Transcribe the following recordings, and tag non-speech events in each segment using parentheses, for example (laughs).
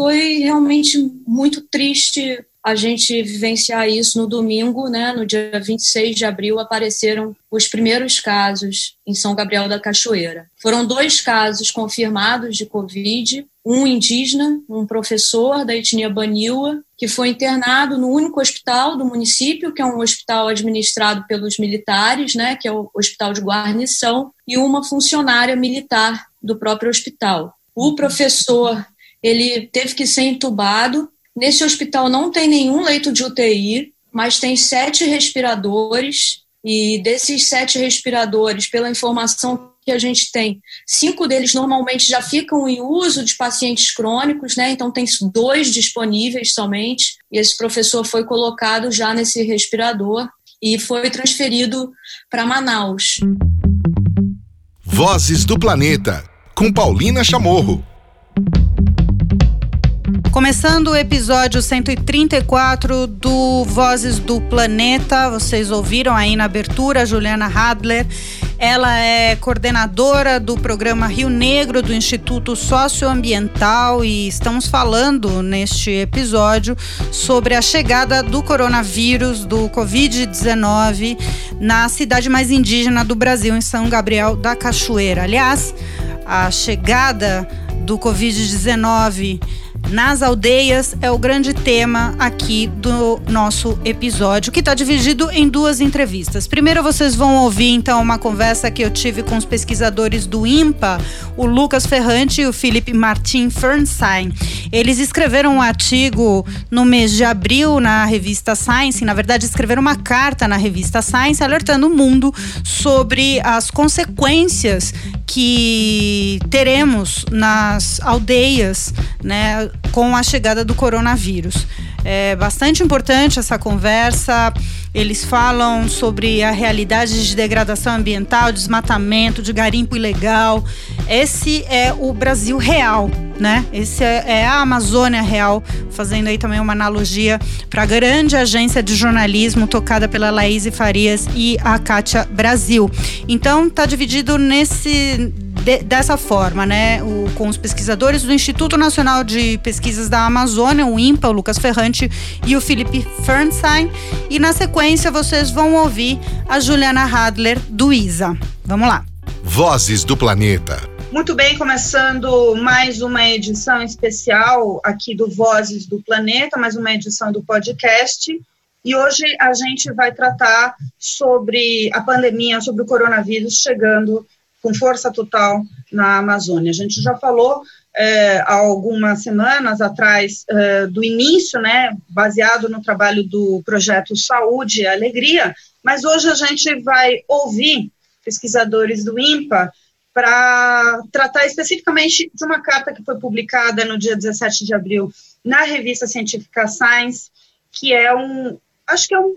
foi realmente muito triste a gente vivenciar isso no domingo, né? No dia 26 de abril apareceram os primeiros casos em São Gabriel da Cachoeira. Foram dois casos confirmados de Covid, um indígena, um professor da etnia Baniwa, que foi internado no único hospital do município, que é um hospital administrado pelos militares, né, que é o Hospital de Guarnição, e uma funcionária militar do próprio hospital. O professor, ele teve que ser entubado Nesse hospital não tem nenhum leito de UTI, mas tem sete respiradores, e desses sete respiradores, pela informação que a gente tem, cinco deles normalmente já ficam em uso de pacientes crônicos, né? Então tem dois disponíveis somente, e esse professor foi colocado já nesse respirador e foi transferido para Manaus. Vozes do Planeta, com Paulina Chamorro. Começando o episódio 134 do Vozes do Planeta, vocês ouviram aí na abertura Juliana Hadler. Ela é coordenadora do programa Rio Negro do Instituto Socioambiental e estamos falando neste episódio sobre a chegada do coronavírus, do Covid-19, na cidade mais indígena do Brasil, em São Gabriel da Cachoeira. Aliás, a chegada do Covid-19 nas aldeias é o grande tema aqui do nosso episódio, que está dividido em duas entrevistas. Primeiro, vocês vão ouvir então uma conversa que eu tive com os pesquisadores do IMPA, o Lucas Ferrante e o Felipe Martin Fernstein. Eles escreveram um artigo no mês de abril na revista Science, na verdade, escreveram uma carta na revista Science alertando o mundo sobre as consequências que teremos nas aldeias, né, com a chegada do coronavírus. É bastante importante essa conversa. Eles falam sobre a realidade de degradação ambiental, desmatamento, de garimpo ilegal. Esse é o Brasil real, né? Esse é, é a Amazônia real, fazendo aí também uma analogia para a grande agência de jornalismo tocada pela Laís Farias e a Kátia Brasil. Então, tá dividido nesse de, dessa forma, né? O, com os pesquisadores do Instituto Nacional de Pesquisas da Amazônia, o INPA, o Lucas Ferrante e o Felipe Fernstein. E na sequência vocês vão ouvir a Juliana Hadler do ISA. Vamos lá. Vozes do Planeta. Muito bem, começando mais uma edição especial aqui do Vozes do Planeta, mais uma edição do podcast. E hoje a gente vai tratar sobre a pandemia, sobre o coronavírus chegando com força total na Amazônia. A gente já falou é, algumas semanas atrás é, do início, né, baseado no trabalho do projeto Saúde e Alegria, mas hoje a gente vai ouvir pesquisadores do INPA para tratar especificamente de uma carta que foi publicada no dia 17 de abril na revista científica Science, que é um, acho que é um,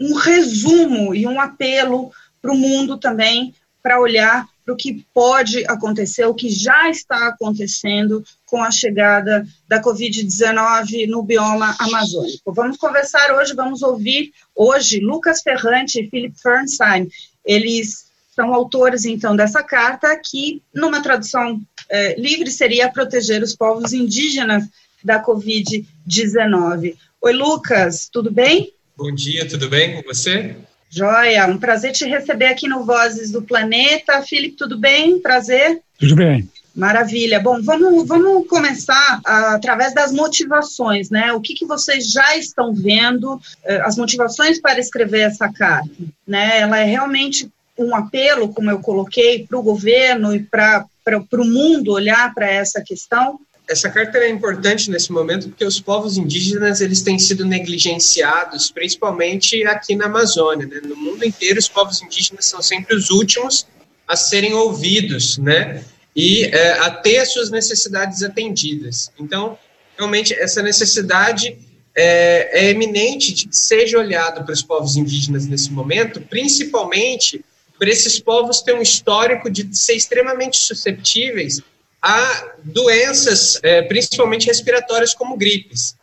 um resumo e um apelo para o mundo também para olhar para o que pode acontecer, o que já está acontecendo com a chegada da Covid-19 no bioma amazônico. Vamos conversar hoje, vamos ouvir hoje Lucas Ferrante e Philip Fernstein. Eles são autores, então, dessa carta, que, numa tradução é, livre, seria proteger os povos indígenas da Covid-19. Oi, Lucas, tudo bem? Bom dia, tudo bem com você? Joia, um prazer te receber aqui no Vozes do Planeta. Felipe, tudo bem? Prazer? Tudo bem. Maravilha. Bom, vamos, vamos começar uh, através das motivações, né? O que, que vocês já estão vendo, uh, as motivações para escrever essa carta, né? Ela é realmente um apelo, como eu coloquei, para o governo e para o mundo olhar para essa questão? Essa carta é importante nesse momento porque os povos indígenas eles têm sido negligenciados, principalmente aqui na Amazônia. Né? No mundo inteiro, os povos indígenas são sempre os últimos a serem ouvidos, né? E é, a ter as suas necessidades atendidas. Então, realmente, essa necessidade é, é eminente de que seja olhado para os povos indígenas nesse momento, principalmente para esses povos ter um histórico de ser extremamente susceptíveis a doenças, é, principalmente respiratórias, como gripes.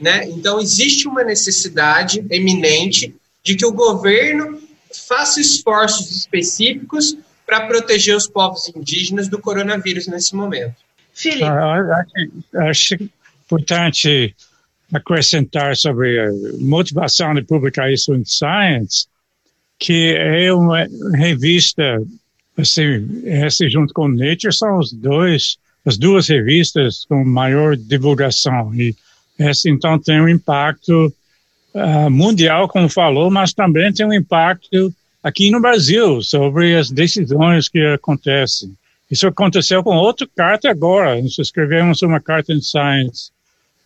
Né? Então, existe uma necessidade eminente de que o governo faça esforços específicos para proteger os povos indígenas do coronavírus nesse momento. Felipe. Ah, acho, acho, importante acrescentar sobre a motivação de publicar isso em Science, que é uma revista, assim, essa junto com Nature são os dois, as duas revistas com maior divulgação. E essa então tem um impacto uh, mundial, como falou, mas também tem um impacto aqui no Brasil sobre as decisões que acontecem. Isso aconteceu com outra carta agora. Nós escrevemos uma carta em Science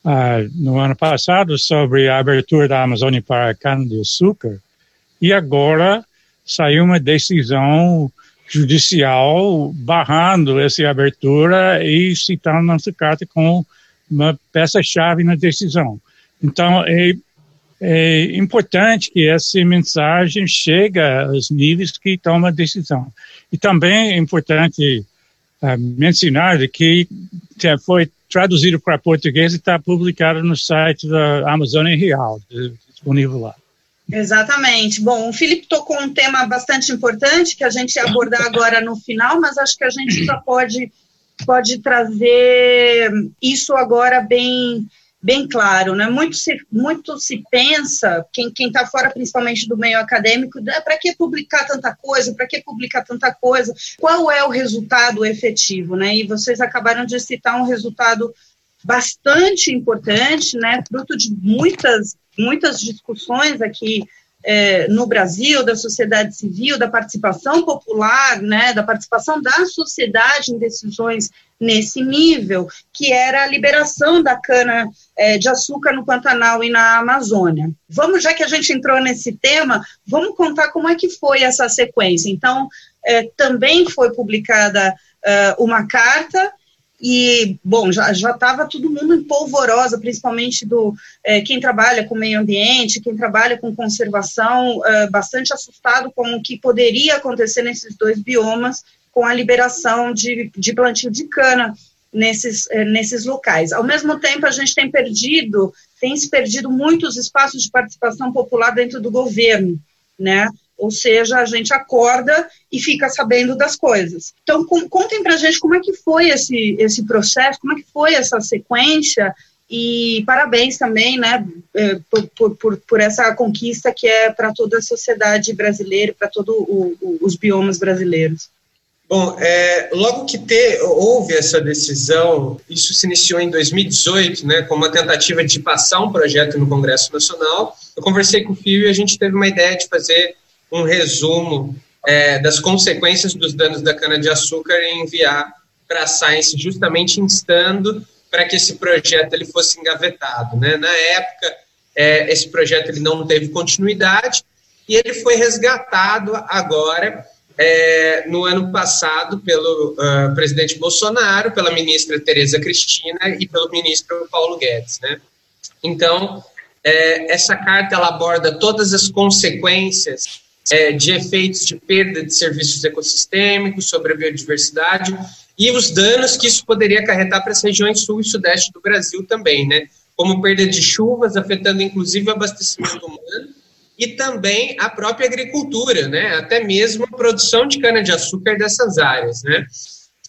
uh, no ano passado sobre a abertura da Amazônia para a cana-de-açúcar. E agora saiu uma decisão judicial barrando essa abertura e citando nossa carta como uma peça-chave na decisão. Então, é, é importante que essa mensagem chegue aos níveis que tomam a decisão. E também é importante uh, mencionar que foi traduzido para português e está publicado no site da Amazônia Real, disponível lá. Exatamente. Bom, o Felipe tocou um tema bastante importante que a gente ia abordar agora no final, mas acho que a gente já pode, pode trazer isso agora bem bem claro, né? Muito se, muito se pensa, quem está fora principalmente do meio acadêmico, né? para que publicar tanta coisa, para que publicar tanta coisa, qual é o resultado efetivo, né? E vocês acabaram de citar um resultado bastante importante, né? Fruto de muitas, muitas discussões aqui é, no Brasil, da sociedade civil, da participação popular, né, da participação da sociedade em decisões nesse nível, que era a liberação da cana é, de açúcar no Pantanal e na Amazônia. Vamos, já que a gente entrou nesse tema, vamos contar como é que foi essa sequência. Então, é, também foi publicada é, uma carta e, bom, já estava todo mundo em polvorosa, principalmente do é, quem trabalha com meio ambiente, quem trabalha com conservação, é, bastante assustado com o que poderia acontecer nesses dois biomas com a liberação de, de plantio de cana nesses, é, nesses locais. Ao mesmo tempo, a gente tem perdido, tem se perdido muitos espaços de participação popular dentro do governo, né? Ou seja, a gente acorda e fica sabendo das coisas. Então, com, contem para a gente como é que foi esse, esse processo, como é que foi essa sequência e parabéns também, né, é, por, por, por essa conquista que é para toda a sociedade brasileira, para todos os biomas brasileiros. Bom, é, logo que te, houve essa decisão, isso se iniciou em 2018, né, com uma tentativa de passar um projeto no Congresso Nacional. Eu conversei com o Fio e a gente teve uma ideia de fazer um resumo é, das consequências dos danos da cana-de-açúcar e enviar para a Science, justamente instando para que esse projeto ele fosse engavetado. Né? Na época, é, esse projeto ele não teve continuidade e ele foi resgatado agora, é, no ano passado, pelo uh, presidente Bolsonaro, pela ministra Tereza Cristina e pelo ministro Paulo Guedes. Né? Então, é, essa carta ela aborda todas as consequências é, de efeitos de perda de serviços ecossistêmicos sobre a biodiversidade e os danos que isso poderia acarretar para as regiões sul e sudeste do Brasil também, né? Como perda de chuvas, afetando inclusive o abastecimento humano e também a própria agricultura, né? Até mesmo a produção de cana-de-açúcar dessas áreas, né?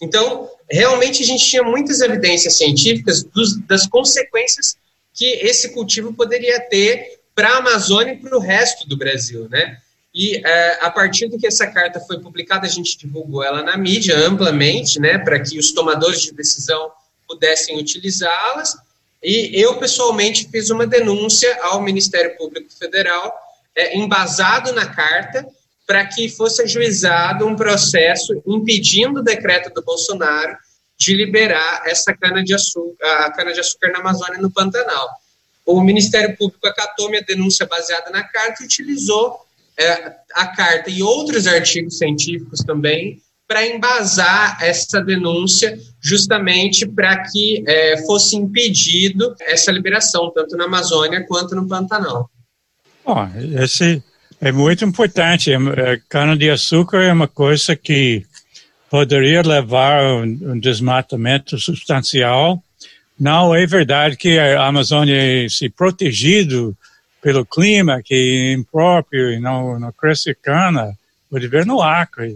Então, realmente a gente tinha muitas evidências científicas dos, das consequências que esse cultivo poderia ter para a Amazônia e para o resto do Brasil, né? E é, a partir do que essa carta foi publicada, a gente divulgou ela na mídia amplamente, né, para que os tomadores de decisão pudessem utilizá-las. E eu, pessoalmente, fiz uma denúncia ao Ministério Público Federal, é, embasado na carta, para que fosse ajuizado um processo impedindo o decreto do Bolsonaro de liberar essa cana-de-açúcar, a cana-de-açúcar na Amazônia no Pantanal. O Ministério Público acatou minha denúncia baseada na carta e utilizou a carta e outros artigos científicos também para embasar essa denúncia, justamente para que é, fosse impedido essa liberação, tanto na Amazônia quanto no Pantanal. Bom, esse é muito importante. É, cana-de-açúcar é uma coisa que poderia levar a um desmatamento substancial. Não é verdade que a Amazônia se protegido pelo clima que é impróprio e não, não cresce cana, pode ver no Acre.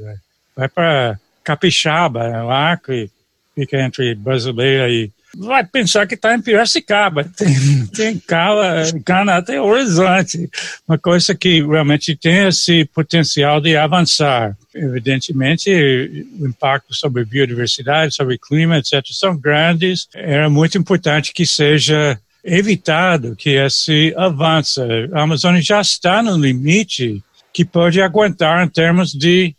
Vai para Capixaba, o Acre fica entre brasileira e vai pensar que está em Piracicaba, (laughs) tem, tem cana, cana até horizonte, uma coisa que realmente tem esse potencial de avançar. Evidentemente, o impacto sobre biodiversidade, sobre clima, etc., são grandes. Era muito importante que seja evitado que esse avance. A Amazônia já está no limite que pode aguentar em termos de,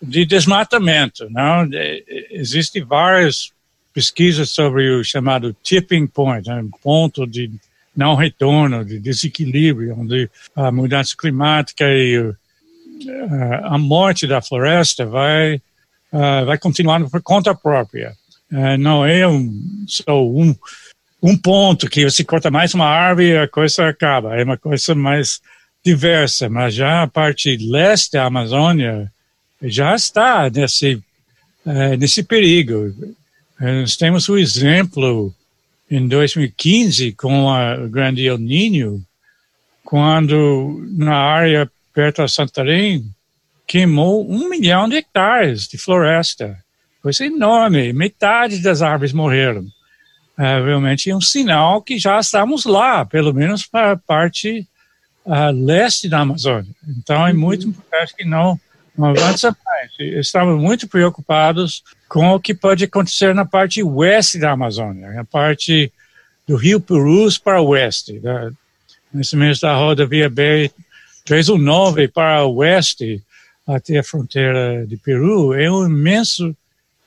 de desmatamento. Não? Existem várias pesquisas sobre o chamado tipping point, né? ponto de não retorno, de desequilíbrio, onde a mudança climática e a morte da floresta vai, vai continuar por conta própria. Não é um, só um, um ponto que você corta mais uma árvore e a coisa acaba. É uma coisa mais diversa, mas já a parte leste da Amazônia já está nesse, é, nesse perigo. É, nós temos o exemplo em 2015 com o grande El Niño, quando na área perto de Santarém queimou um milhão de hectares de floresta. Coisa enorme, metade das árvores morreram é, realmente um sinal que já estamos lá, pelo menos para a parte uh, leste da Amazônia. Então é muito uhum. importante que não, não avance mais. Estamos muito preocupados com o que pode acontecer na parte oeste da Amazônia, a parte do Rio Purus para o oeste. Da, nesse mês da rodovia BR-319 para o oeste, até a fronteira de Peru, é um imenso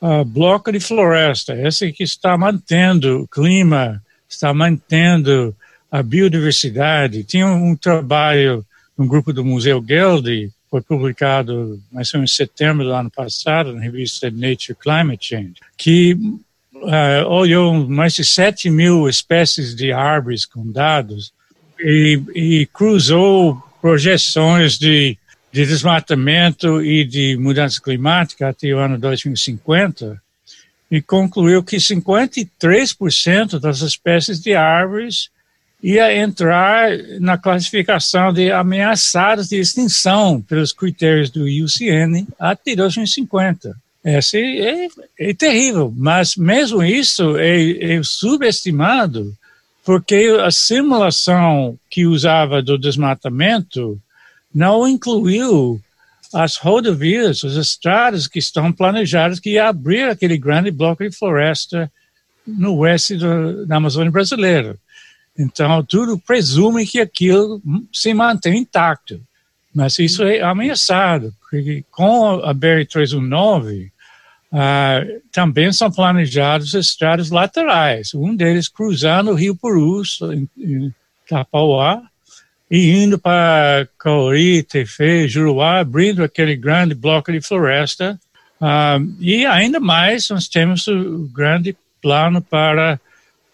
uh, bloco de floresta, esse que está mantendo o clima, está mantendo a biodiversidade. Tinha um, um trabalho no grupo do Museu Geldi, foi publicado mais ou menos em setembro do ano passado na revista Nature Climate Change, que uh, olhou mais de 7 mil espécies de árvores com dados e, e cruzou projeções de de desmatamento e de mudança climática até o ano 2050 e concluiu que 53% das espécies de árvores ia entrar na classificação de ameaçadas de extinção pelos critérios do IUCN até 2050. Esse é, é terrível, mas mesmo isso é, é subestimado porque a simulação que usava do desmatamento não incluiu as rodovias, as estradas que estão planejadas que ia abrir aquele grande bloco de floresta no oeste do, da Amazônia brasileira. Então, tudo presume que aquilo se mantém intacto. Mas isso é ameaçado, porque com a BR-319, ah, também são planejados estradas laterais, um deles cruzando o Rio Purus, em, em Tapauá, e indo para Cauri, Tefe, Juruá, abrindo aquele grande bloco de floresta. Uh, e ainda mais, nós temos o grande plano para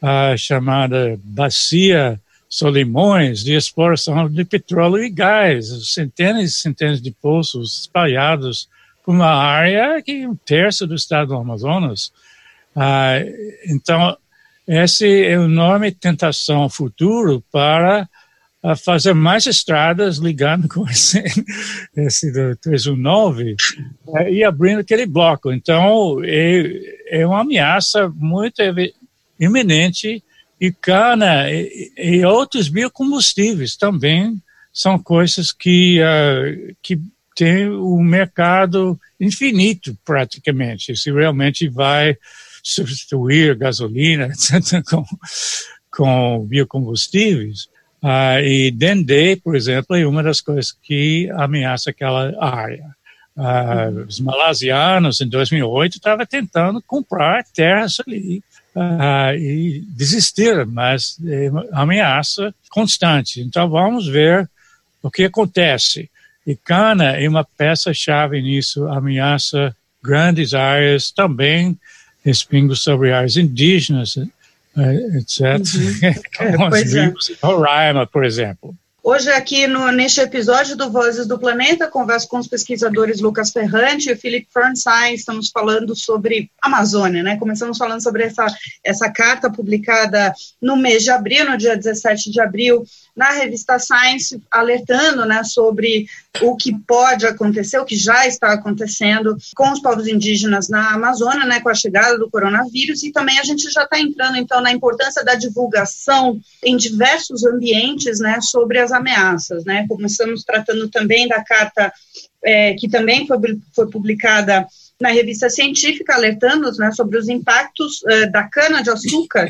a chamada Bacia Solimões de exploração de petróleo e gás, centenas e centenas de poços espalhados por uma área que é um terço do estado do Amazonas. Uh, então, essa é uma enorme tentação futuro para a fazer mais estradas ligando com esse, (laughs) esse do 319 é, e abrindo aquele bloco. Então, é, é uma ameaça muito iminente e cana e, e outros biocombustíveis também são coisas que, uh, que tem um mercado infinito praticamente. Se realmente vai substituir gasolina, (laughs) etc., com, com biocombustíveis. Uh, e Dendê, por exemplo, é uma das coisas que ameaça aquela área. Uh, os malasianos, em 2008, estavam tentando comprar terras ali uh, e desistir, mas é ameaça constante. Então, vamos ver o que acontece. E cana é uma peça-chave nisso, ameaça grandes áreas, também respingos sobre áreas indígenas, etc. Uhum. (laughs) é. Roraima, por exemplo. Hoje aqui no, neste episódio do Vozes do Planeta, converso com os pesquisadores Lucas Ferrante e Philip Fernstein, estamos falando sobre Amazônia, né? Começamos falando sobre essa, essa carta publicada no mês de abril, no dia 17 de abril, na revista Science, alertando né, sobre o que pode acontecer, o que já está acontecendo com os povos indígenas na Amazônia, né, com a chegada do coronavírus, e também a gente já está entrando, então, na importância da divulgação em diversos ambientes, né, sobre as ameaças, né, começamos tratando também da carta é, que também foi, foi publicada na revista científica, alertando né, sobre os impactos uh, da cana-de-açúcar,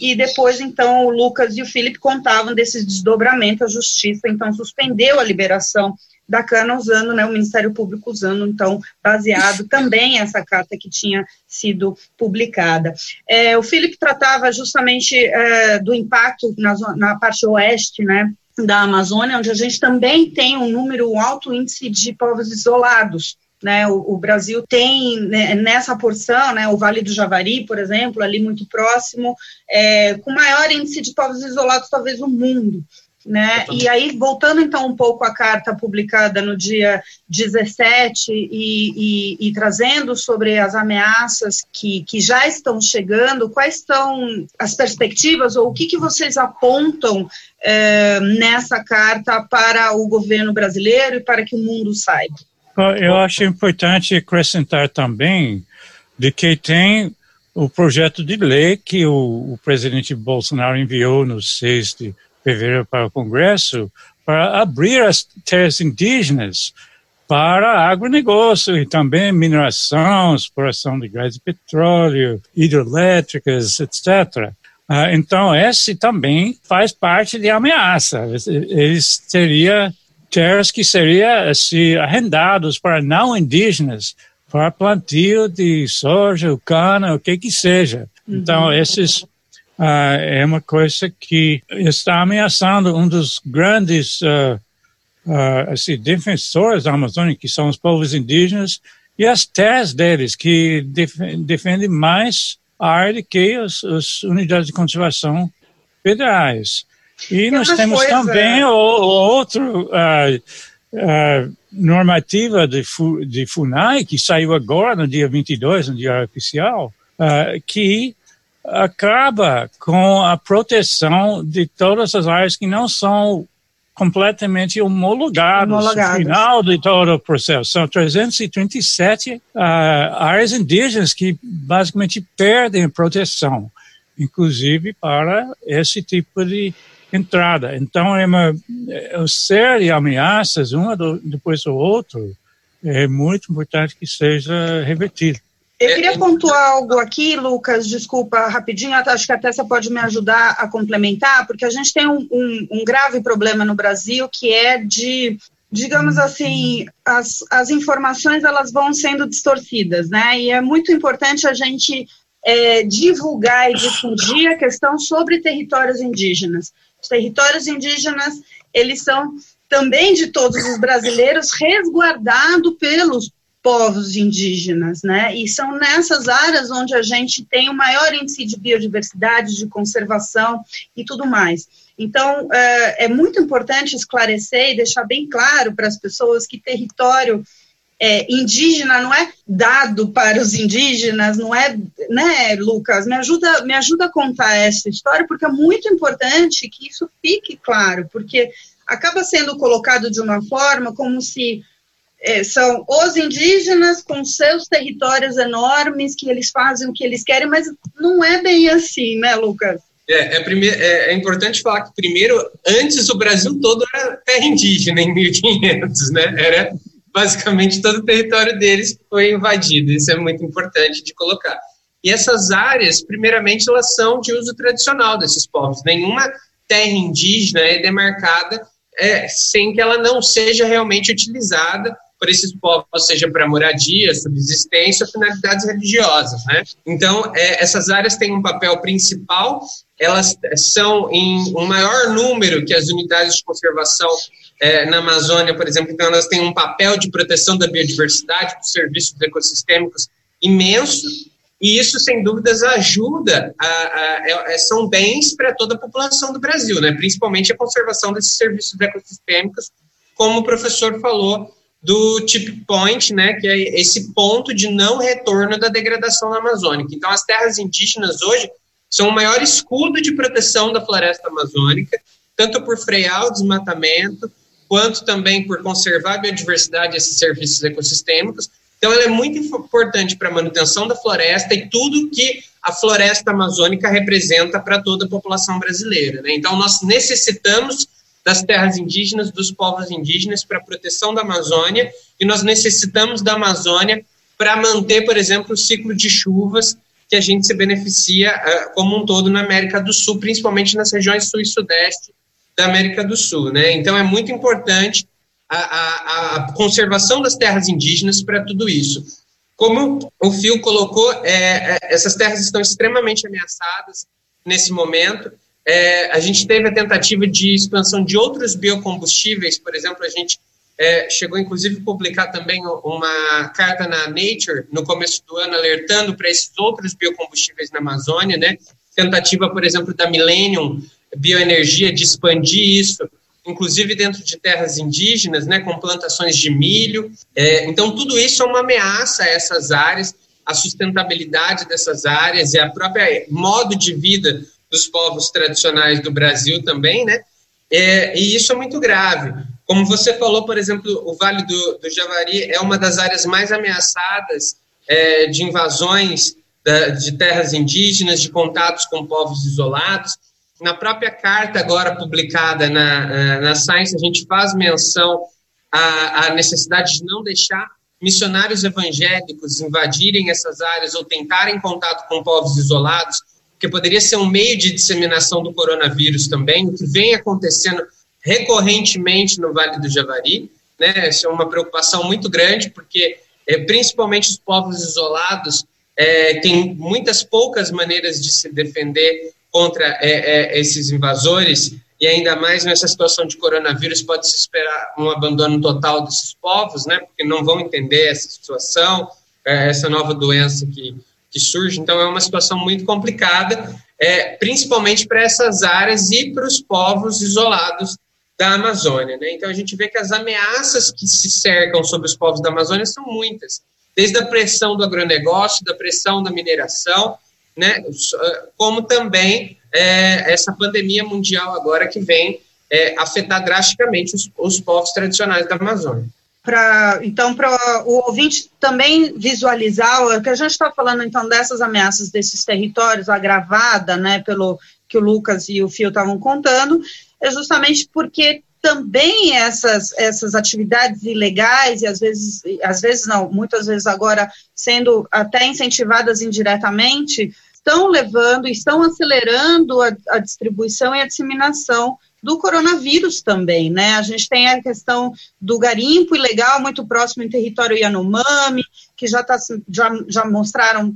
e depois, então, o Lucas e o Felipe contavam desse desdobramento, a justiça, então, suspendeu a liberação da cana usando, né, o Ministério Público usando, então, baseado também essa carta que tinha sido publicada. É, o Felipe tratava justamente é, do impacto na, na parte oeste, né, da Amazônia, onde a gente também tem um número, um alto índice de povos isolados, né, o, o, Brasil tem né, nessa porção, né, o Vale do Javari, por exemplo, ali muito próximo, é, com maior índice de povos isolados talvez no mundo. Né? E aí, voltando então um pouco à carta publicada no dia 17 e, e, e, trazendo sobre as ameaças que, que já estão chegando, quais são as perspectivas ou o que, que vocês apontam é, nessa carta para o governo brasileiro e para que o mundo saiba? Eu acho importante acrescentar também de que tem o projeto de lei que o, o presidente Bolsonaro enviou no 6 de fevereiro para o Congresso para abrir as terras indígenas para agronegócio e também mineração, exploração de gás de petróleo, hidrelétricas, etc. Ah, então, esse também faz parte de ameaça. Eles teriam terras que seriam assim, arrendados para não indígenas para plantio de soja, cana, o que que seja. Então, uhum. esses uh, é uma coisa que está ameaçando um dos grandes uh, uh, assim, defensores da Amazônia, que são os povos indígenas, e as terras deles, que def defendem mais a área que as, as unidades de conservação federais. E nós temos coisa... também o, o outro uh, uh, normativa de, de FUNAI, que saiu agora, no dia 22, no dia oficial, uh, que acaba com a proteção de todas as áreas que não são completamente homologadas, homologadas. no final de todo o processo. São 337 uh, áreas indígenas que basicamente perdem proteção, inclusive para esse tipo de entrada. Então, é uma, é uma série de ameaças, uma do, depois do outro, é muito importante que seja revertido. Eu queria pontuar algo aqui, Lucas, desculpa, rapidinho, acho que até você pode me ajudar a complementar, porque a gente tem um, um, um grave problema no Brasil que é de digamos assim, as, as informações elas vão sendo distorcidas, né? E é muito importante a gente é, divulgar e difundir a questão sobre territórios indígenas. Os territórios indígenas, eles são também de todos os brasileiros, resguardados pelos povos indígenas, né? E são nessas áreas onde a gente tem o maior índice de biodiversidade, de conservação e tudo mais. Então, é, é muito importante esclarecer e deixar bem claro para as pessoas que território é, indígena não é dado para os indígenas, não é, né, Lucas? Me ajuda, me ajuda a contar essa história, porque é muito importante que isso fique claro, porque acaba sendo colocado de uma forma como se é, são os indígenas com seus territórios enormes, que eles fazem o que eles querem, mas não é bem assim, né, Lucas? É, é, primeiro, é, é, importante falar que, primeiro, antes o Brasil todo era terra indígena, em 1500, né? Era (laughs) basicamente todo o território deles foi invadido. Isso é muito importante de colocar. E essas áreas, primeiramente, elas são de uso tradicional desses povos. Nenhuma terra indígena é demarcada é, sem que ela não seja realmente utilizada por esses povos, seja para moradia, subsistência ou finalidades religiosas. Né? Então, é, essas áreas têm um papel principal, elas são em um maior número que as unidades de conservação é, na Amazônia, por exemplo, então elas têm um papel de proteção da biodiversidade, dos serviços ecossistêmicos imenso, e isso, sem dúvidas, ajuda, a, a, a são bens para toda a população do Brasil, né? principalmente a conservação desses serviços ecossistêmicos, como o professor falou, do tip point, né, que é esse ponto de não retorno da degradação amazônica. Então, as terras indígenas hoje são o maior escudo de proteção da floresta amazônica, tanto por frear o desmatamento, quanto também por conservar a biodiversidade e esses serviços ecossistêmicos. Então, ela é muito importante para a manutenção da floresta e tudo que a floresta amazônica representa para toda a população brasileira. Né? Então, nós necessitamos das terras indígenas, dos povos indígenas para a proteção da Amazônia e nós necessitamos da Amazônia para manter, por exemplo, o ciclo de chuvas que a gente se beneficia uh, como um todo na América do Sul, principalmente nas regiões sul e sudeste da América do Sul. Né? Então, é muito importante a, a, a conservação das terras indígenas para tudo isso. Como o Fio colocou, é, é, essas terras estão extremamente ameaçadas nesse momento. É, a gente teve a tentativa de expansão de outros biocombustíveis, por exemplo, a gente é, chegou inclusive a publicar também uma carta na Nature no começo do ano alertando para esses outros biocombustíveis na Amazônia, né? Tentativa, por exemplo, da Millennium Bioenergia de expandir isso, inclusive dentro de terras indígenas, né, com plantações de milho. É, então, tudo isso é uma ameaça a essas áreas, a sustentabilidade dessas áreas e a própria modo de vida dos povos tradicionais do Brasil também, né? É, e isso é muito grave. Como você falou, por exemplo, o Vale do, do Javari é uma das áreas mais ameaçadas é, de invasões da, de terras indígenas, de contatos com povos isolados. Na própria carta agora publicada na, na Science, a gente faz menção à, à necessidade de não deixar missionários evangélicos invadirem essas áreas ou tentarem contato com povos isolados, que poderia ser um meio de disseminação do coronavírus também, o que vem acontecendo recorrentemente no Vale do Javari. Né? Isso é uma preocupação muito grande, porque é, principalmente os povos isolados é, têm muitas poucas maneiras de se defender contra é, esses invasores, e ainda mais nessa situação de coronavírus, pode-se esperar um abandono total desses povos, né? porque não vão entender essa situação, essa nova doença que que surge. Então, é uma situação muito complicada, é, principalmente para essas áreas e para os povos isolados da Amazônia. Né? Então, a gente vê que as ameaças que se cercam sobre os povos da Amazônia são muitas, desde a pressão do agronegócio, da pressão da mineração, né? como também é, essa pandemia mundial agora que vem é, afetar drasticamente os, os povos tradicionais da Amazônia para então para o ouvinte também visualizar o que a gente está falando então dessas ameaças desses territórios agravada né pelo que o Lucas e o Fio estavam contando é justamente porque também essas essas atividades ilegais e às vezes às vezes não muitas vezes agora sendo até incentivadas indiretamente estão levando estão acelerando a, a distribuição e a disseminação do coronavírus também, né? A gente tem a questão do garimpo ilegal muito próximo em território Yanomami, que já, tá, já, já mostraram,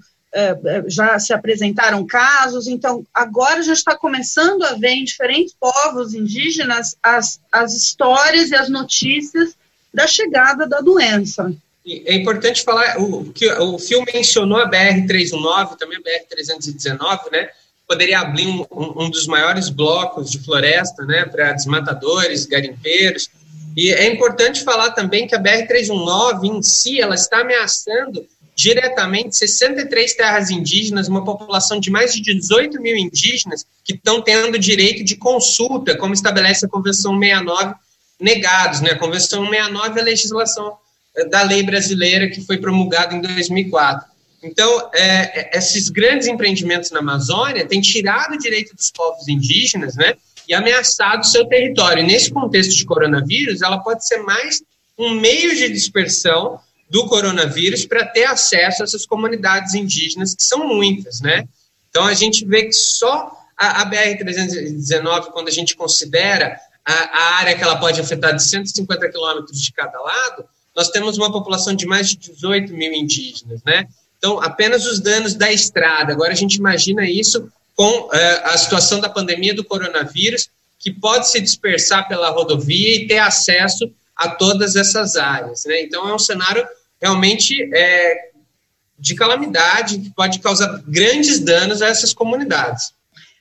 já se apresentaram casos, então agora já está começando a ver em diferentes povos indígenas as, as histórias e as notícias da chegada da doença. É importante falar, o que o filme mencionou a BR-319, também a BR-319, né? poderia abrir um, um, dos maiores blocos de floresta, né, para desmatadores, garimpeiros. E é importante falar também que a BR-319 em si, ela está ameaçando diretamente 63 terras indígenas, uma população de mais de 18 mil indígenas que estão tendo direito de consulta, como estabelece a Convenção 69, negados. Né? A Convenção 69 é a legislação da lei brasileira que foi promulgada em 2004. Então, é, esses grandes empreendimentos na Amazônia têm tirado o direito dos povos indígenas, né, e ameaçado seu território. E nesse contexto de coronavírus, ela pode ser mais um meio de dispersão do coronavírus para ter acesso a essas comunidades indígenas, que são muitas, né? Então, a gente vê que só a, a BR-319, quando a gente considera a, a, área que ela pode afetar de 150 quilômetros de cada lado, nós temos uma população de mais de 18 mil indígenas, né? Então, apenas os danos da estrada. Agora, a gente imagina isso com uh, a situação da pandemia do coronavírus, que pode se dispersar pela rodovia e ter acesso a todas essas áreas. Né? Então, é um cenário realmente é, de calamidade que pode causar grandes danos a essas comunidades.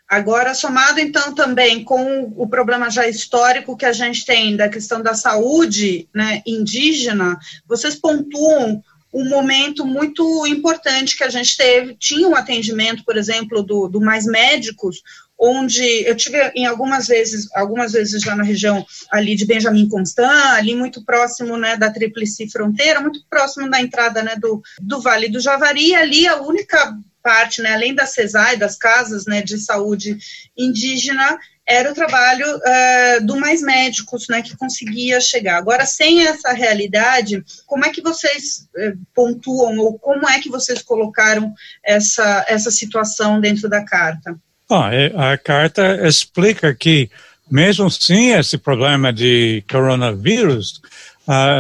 Agora, somado então também com o problema já histórico que a gente tem da questão da saúde né, indígena, vocês pontuam um momento muito importante que a gente teve. Tinha um atendimento, por exemplo, do, do Mais Médicos, onde eu tive em algumas vezes, algumas vezes já na região ali de Benjamin Constant, ali muito próximo, né, da Tríplice Fronteira, muito próximo da entrada, né, do, do Vale do Javari, ali a única parte, né, além da CESAI, das casas, né, de saúde indígena, era o trabalho uh, do Mais Médicos, né, que conseguia chegar. Agora, sem essa realidade, como é que vocês uh, pontuam ou como é que vocês colocaram essa, essa situação dentro da carta? Bom, é, a carta explica que, mesmo sem esse problema de coronavírus,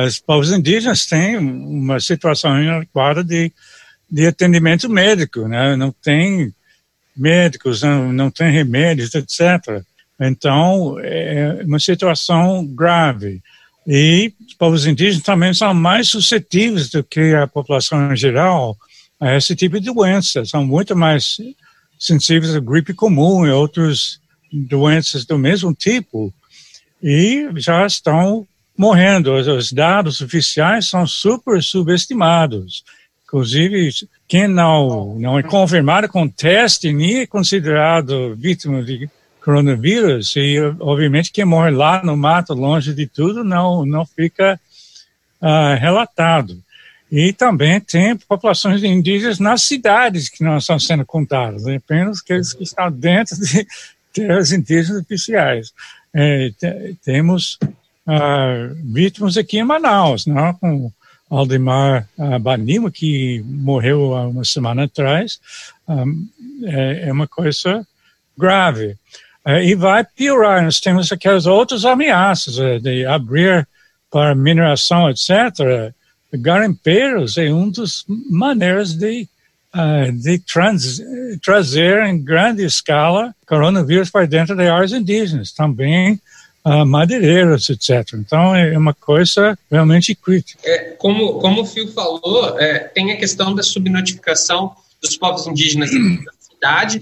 os povos indígenas têm uma situação inadequada de, de atendimento médico, né? não tem médicos, não, não tem remédios, etc. Então, é uma situação grave. E os povos indígenas também são mais suscetíveis do que a população em geral a esse tipo de doença. São muito mais sensíveis à gripe comum e outras doenças do mesmo tipo. E já estão morrendo. Os dados oficiais são super subestimados. Inclusive, quem não, não é confirmado com teste nem é considerado vítima de coronavírus e obviamente quem morre lá no mato longe de tudo não não fica uh, relatado e também tem populações indígenas nas cidades que não estão sendo contadas né? apenas aqueles que estão dentro de (laughs) terras indígenas oficiais é, temos uh, vítimas aqui em Manaus não né? com Aldemar uh, Banima que morreu há uma semana atrás um, é, é uma coisa grave é, e vai piorar. Nós temos aquelas outras ameaças é, de abrir para mineração, etc. Garimpeiros é uma das maneiras de, uh, de trans, trazer em grande escala coronavírus para dentro de áreas indígenas. Também uh, madeireiros, etc. Então é uma coisa realmente crítica. É, como, como o Fio falou, é, tem a questão da subnotificação dos povos indígenas (clears throat) da cidade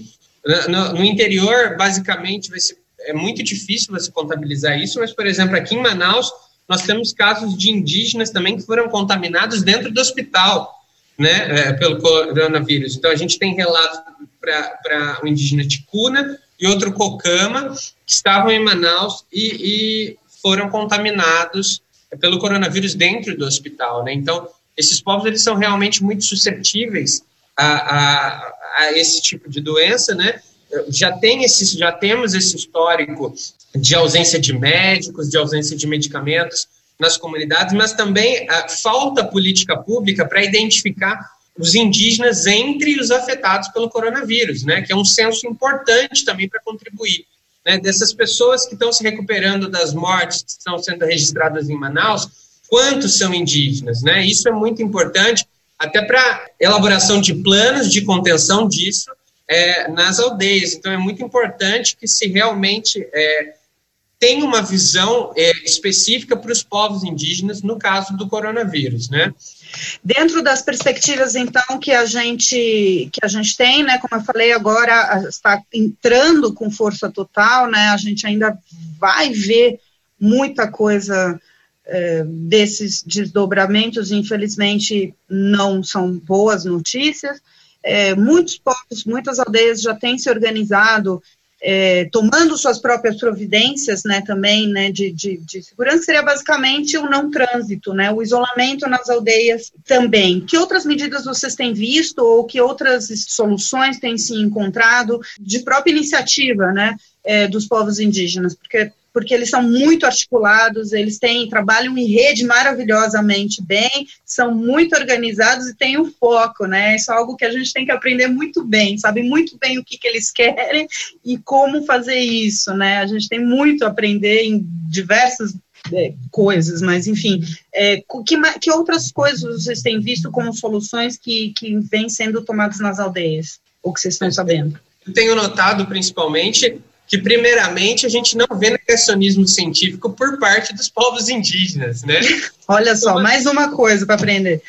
no, no, interior, basicamente, vai ser, é muito difícil você contabilizar isso, mas, por exemplo, aqui em Manaus, nós temos casos de indígenas também que foram contaminados dentro do hospital, né, é, pelo coronavírus. Então, a gente tem relatos para o indígena Ticuna e outro Cocama, que estavam em Manaus e, e foram contaminados pelo coronavírus dentro do hospital, né? Então, esses povos, eles são realmente muito suscetíveis a, a, a esse tipo de doença, né? Já tem esse, já temos esse histórico de ausência de médicos, de ausência de medicamentos nas comunidades, mas também a falta política pública para identificar os indígenas entre os afetados pelo coronavírus, né? Que é um censo importante também para contribuir. Né, dessas pessoas que estão se recuperando das mortes que estão sendo registradas em Manaus, quantos são indígenas, né? Isso é muito importante até para elaboração de planos de contenção disso é, nas aldeias. Então, é muito importante que se realmente é, tenha uma visão é, específica para os povos indígenas no caso do coronavírus, né? Dentro das perspectivas, então, que a gente que a gente tem, né, como eu falei agora, está entrando com força total, né, a gente ainda vai ver muita coisa é, desses desdobramentos, infelizmente, não são boas notícias. É, muitos povos, muitas aldeias já têm se organizado, é, tomando suas próprias providências, né, também, né, de, de, de, segurança, seria basicamente o não trânsito, né, o isolamento nas aldeias também. Que outras medidas vocês têm visto ou que outras soluções têm se encontrado de própria iniciativa, né, é, dos povos indígenas? Porque porque eles são muito articulados, eles têm, trabalham em rede maravilhosamente bem, são muito organizados e têm um foco, né? Isso é algo que a gente tem que aprender muito bem, sabe muito bem o que, que eles querem e como fazer isso, né? A gente tem muito a aprender em diversas é, coisas, mas enfim, é, que, que outras coisas vocês têm visto como soluções que, que vêm sendo tomadas nas aldeias, ou que vocês estão sabendo? Tenho notado, principalmente, que, primeiramente, a gente não vê negacionismo científico por parte dos povos indígenas, né? Olha só, mais uma coisa para aprender.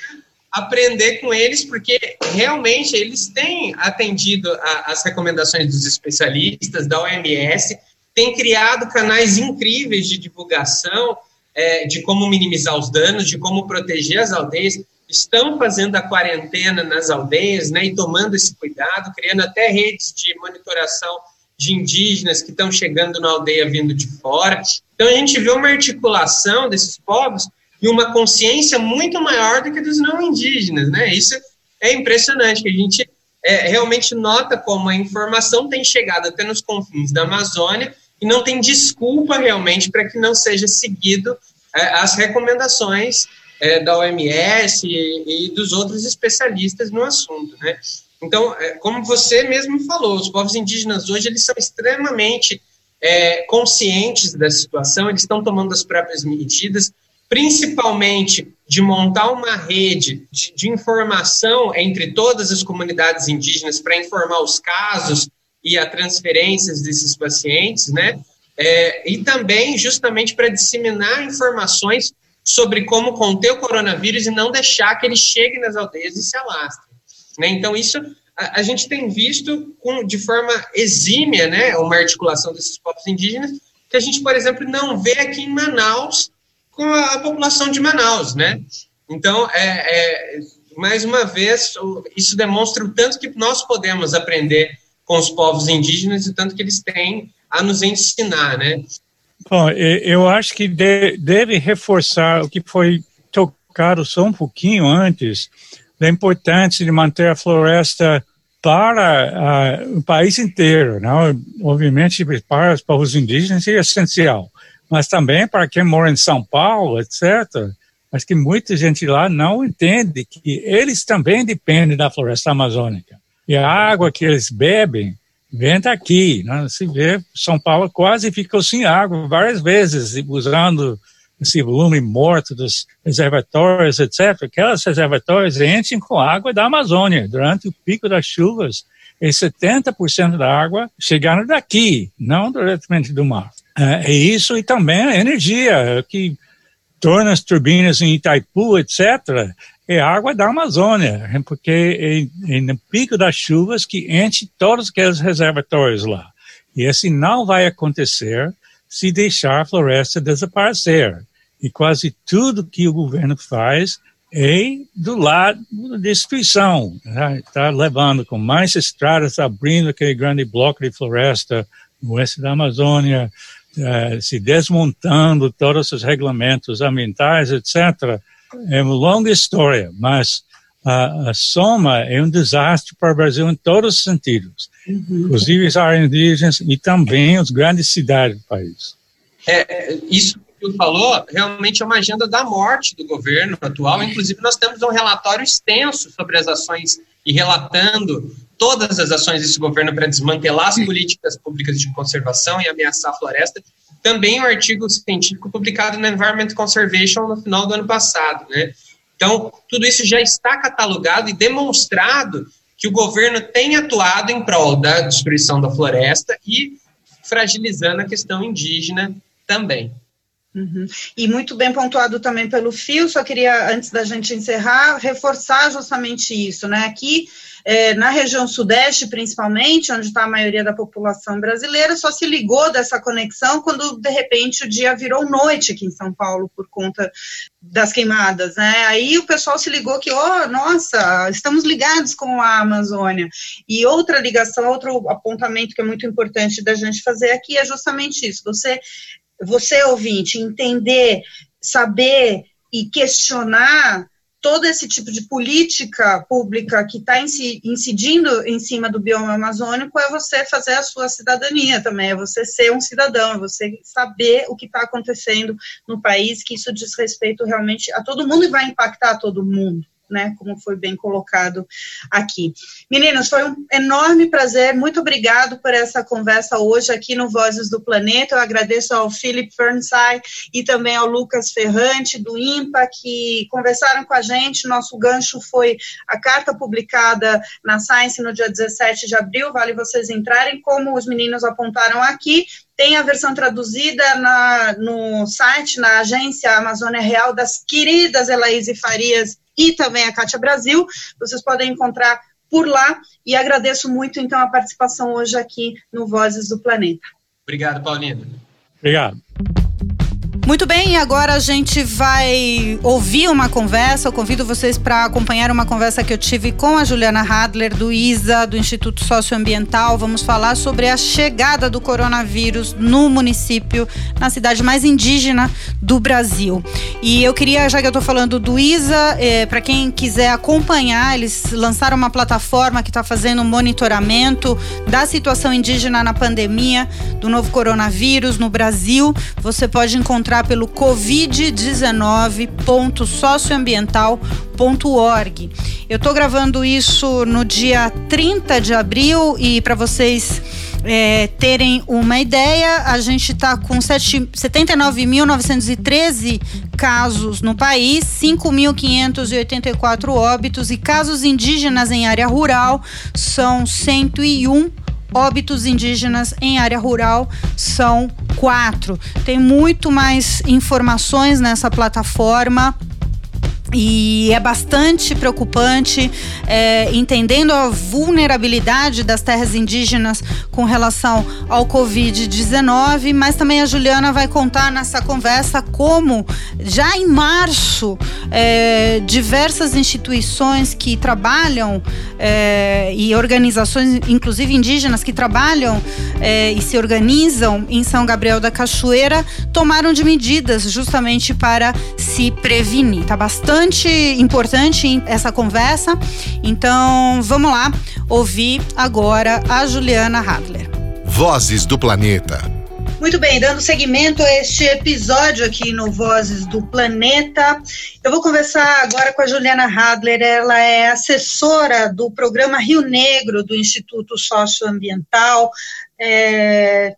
Aprender com eles, porque realmente eles têm atendido às recomendações dos especialistas, da OMS, têm criado canais incríveis de divulgação é, de como minimizar os danos, de como proteger as aldeias, estão fazendo a quarentena nas aldeias, né, e tomando esse cuidado, criando até redes de monitoração de indígenas que estão chegando na aldeia vindo de fora. Então a gente vê uma articulação desses povos e uma consciência muito maior do que dos não indígenas, né? Isso é impressionante, que a gente é, realmente nota como a informação tem chegado até nos confins da Amazônia e não tem desculpa realmente para que não seja seguido é, as recomendações é, da OMS e, e, dos outros especialistas no assunto, né? Então, é, como você mesmo falou, os povos indígenas hoje eles são extremamente é, conscientes da situação, eles estão tomando as próprias medidas, principalmente de montar uma rede de, de informação entre todas as comunidades indígenas para informar os casos e as transferências desses pacientes, né? É, e também justamente para disseminar informações sobre como conter o coronavírus e não deixar que ele chegue nas aldeias e se alastre. Né? Então, isso a, a, gente tem visto com, de forma exímia né, uma articulação desses povos indígenas, que a gente, por exemplo, não vê aqui em Manaus com a, a população de Manaus. Né? Então, é, é, mais uma vez, isso demonstra o tanto que nós podemos aprender com os povos indígenas e o tanto que eles têm a nos ensinar, né? Bom, eu acho que deve reforçar o que foi tocado só um pouquinho antes, da importância de manter a floresta para uh, o país inteiro, não? obviamente para os povos indígenas é essencial, mas também para quem mora em São Paulo, etc. Mas que muita gente lá não entende que eles também dependem da floresta amazônica. E a água que eles bebem vem daqui. Né? Se vê, São Paulo quase ficou sem água várias vezes, usando esse volume morto dos reservatórios, etc. Aquelas reservatórios enchem com água da Amazônia durante o pico das chuvas. E 70% da água chegando daqui, não diretamente do mar. É isso e também a energia que torna as turbinas em Itaipu, etc., é água da Amazônia, porque é, é no pico das chuvas que enche todos aqueles reservatórios lá. E assim não vai acontecer se deixar a floresta desaparecer. E quase tudo que o governo faz é do lado da destruição. Está né? levando com mais estradas, abrindo aquele grande bloco de floresta no oeste da Amazônia, uh, se desmontando todos os regulamentos ambientais, etc é uma longa história, mas a, a, soma é um desastre para o Brasil em todos os sentidos, uhum. inclusive as áreas indígenas e também as grandes cidades do país. É, é isso que tu falou realmente é uma agenda da morte do governo atual. Inclusive, nós temos um relatório extenso sobre as ações e relatando todas as ações desse governo para desmantelar as políticas públicas de conservação e ameaçar a floresta também um artigo científico publicado no Environment Conservation no final do ano passado, né? Então, tudo isso já está catalogado e demonstrado que o governo tem atuado em prol da destruição da floresta e fragilizando a questão indígena também. Uhum. E muito bem pontuado também pelo Fio, só queria, antes da gente encerrar, reforçar justamente isso, né? Aqui é, na região sudeste, principalmente, onde está a maioria da população brasileira, só se ligou dessa conexão quando, de repente, o dia virou noite aqui em São Paulo por conta das queimadas, né? Aí o pessoal se ligou que, oh, nossa, estamos ligados com a Amazônia. E outra ligação, outro apontamento que é muito importante da gente fazer aqui é justamente isso. Você, você ouvinte, entender, saber e questionar todo esse tipo de política pública que está incidindo em cima do bioma amazônico é você fazer a sua cidadania também, é você ser um cidadão, é você saber o que está acontecendo no país, que isso diz respeito realmente a todo mundo e vai impactar todo mundo né, como foi bem colocado aqui. Meninas, foi um enorme prazer, muito obrigado por essa conversa hoje aqui no Vozes do Planeta, eu agradeço ao Philip Fernside e também ao Lucas Ferrante, do IMPA, que conversaram com a gente, nosso gancho foi a carta publicada na Science no dia 17 de abril, vale vocês entrarem, como os meninos apontaram aqui, tem a versão traduzida na, no site, na agência Amazônia Real, das queridas Elaíse Farias e também a Cátia Brasil. Vocês podem encontrar por lá e agradeço muito, então, a participação hoje aqui no Vozes do Planeta. Obrigado, Paulina. Obrigado. Muito bem, agora a gente vai ouvir uma conversa. Eu convido vocês para acompanhar uma conversa que eu tive com a Juliana Hadler, do ISA, do Instituto Socioambiental. Vamos falar sobre a chegada do coronavírus no município, na cidade mais indígena do Brasil. E eu queria, já que eu estou falando do ISA, é, para quem quiser acompanhar, eles lançaram uma plataforma que está fazendo um monitoramento da situação indígena na pandemia do novo coronavírus no Brasil. Você pode encontrar encontrar pelo covid19.socioambiental.org. Eu estou gravando isso no dia 30 de abril e para vocês é, terem uma ideia, a gente está com 79.913 casos no país, 5.584 óbitos e casos indígenas em área rural são 101 óbitos indígenas em área rural são quatro. Tem muito mais informações nessa plataforma e é bastante preocupante, é, entendendo a vulnerabilidade das terras indígenas com relação ao Covid-19, mas também a Juliana vai contar nessa conversa como, já em março, é, diversas instituições que trabalham é, e organizações, inclusive indígenas, que trabalham é, e se organizam em São Gabriel da Cachoeira, tomaram de medidas justamente para se prevenir. Tá bastante bastante importante essa conversa. Então, vamos lá ouvir agora a Juliana Hadler. Vozes do Planeta. Muito bem, dando seguimento a este episódio aqui no Vozes do Planeta, eu vou conversar agora com a Juliana Hadler. Ela é assessora do programa Rio Negro do Instituto Socioambiental. É,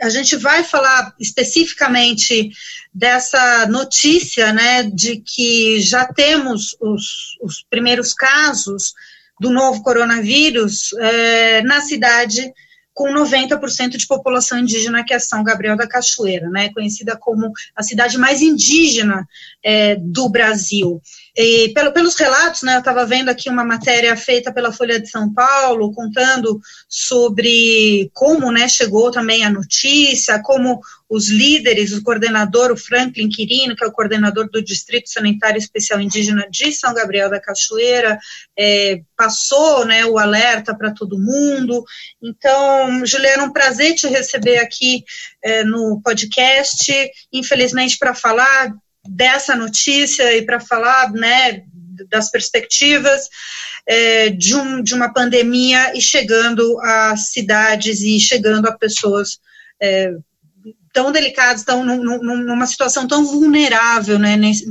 a gente vai falar especificamente dessa notícia, né, de que já temos os, os primeiros casos do novo coronavírus é, na cidade com 90% de população indígena, que é São Gabriel da Cachoeira, né, conhecida como a cidade mais indígena é, do Brasil. E pelo, pelos relatos, né, eu estava vendo aqui uma matéria feita pela Folha de São Paulo, contando sobre como né, chegou também a notícia, como os líderes, o coordenador, o Franklin Quirino, que é o coordenador do Distrito Sanitário Especial Indígena de São Gabriel da Cachoeira, é, passou né, o alerta para todo mundo. Então, Juliana, um prazer te receber aqui é, no podcast. Infelizmente, para falar dessa notícia e para falar né, das perspectivas é, de, um, de uma pandemia e chegando a cidades e chegando a pessoas é, tão delicados, tão num, numa situação tão vulnerável, né, nesse,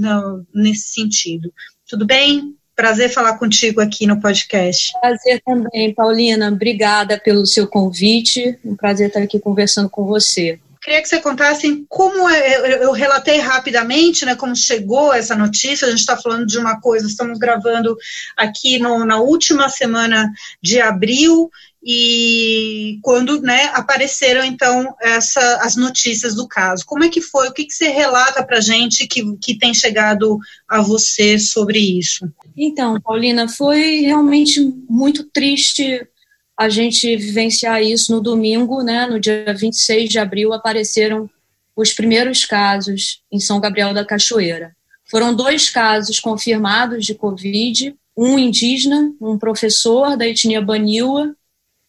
nesse sentido. Tudo bem? Prazer falar contigo aqui no podcast. Prazer também, Paulina. Obrigada pelo seu convite. Um prazer estar aqui conversando com você. Queria que você contasse como é, eu relatei rapidamente, né, como chegou essa notícia. A gente está falando de uma coisa, estamos gravando aqui no, na última semana de abril e quando né, apareceram então essa, as notícias do caso. Como é que foi? O que, que você relata para a gente que, que tem chegado a você sobre isso? Então, Paulina, foi realmente muito triste a gente vivenciar isso no domingo, né, no dia 26 de abril, apareceram os primeiros casos em São Gabriel da Cachoeira. Foram dois casos confirmados de Covid, um indígena, um professor da etnia Baniwa,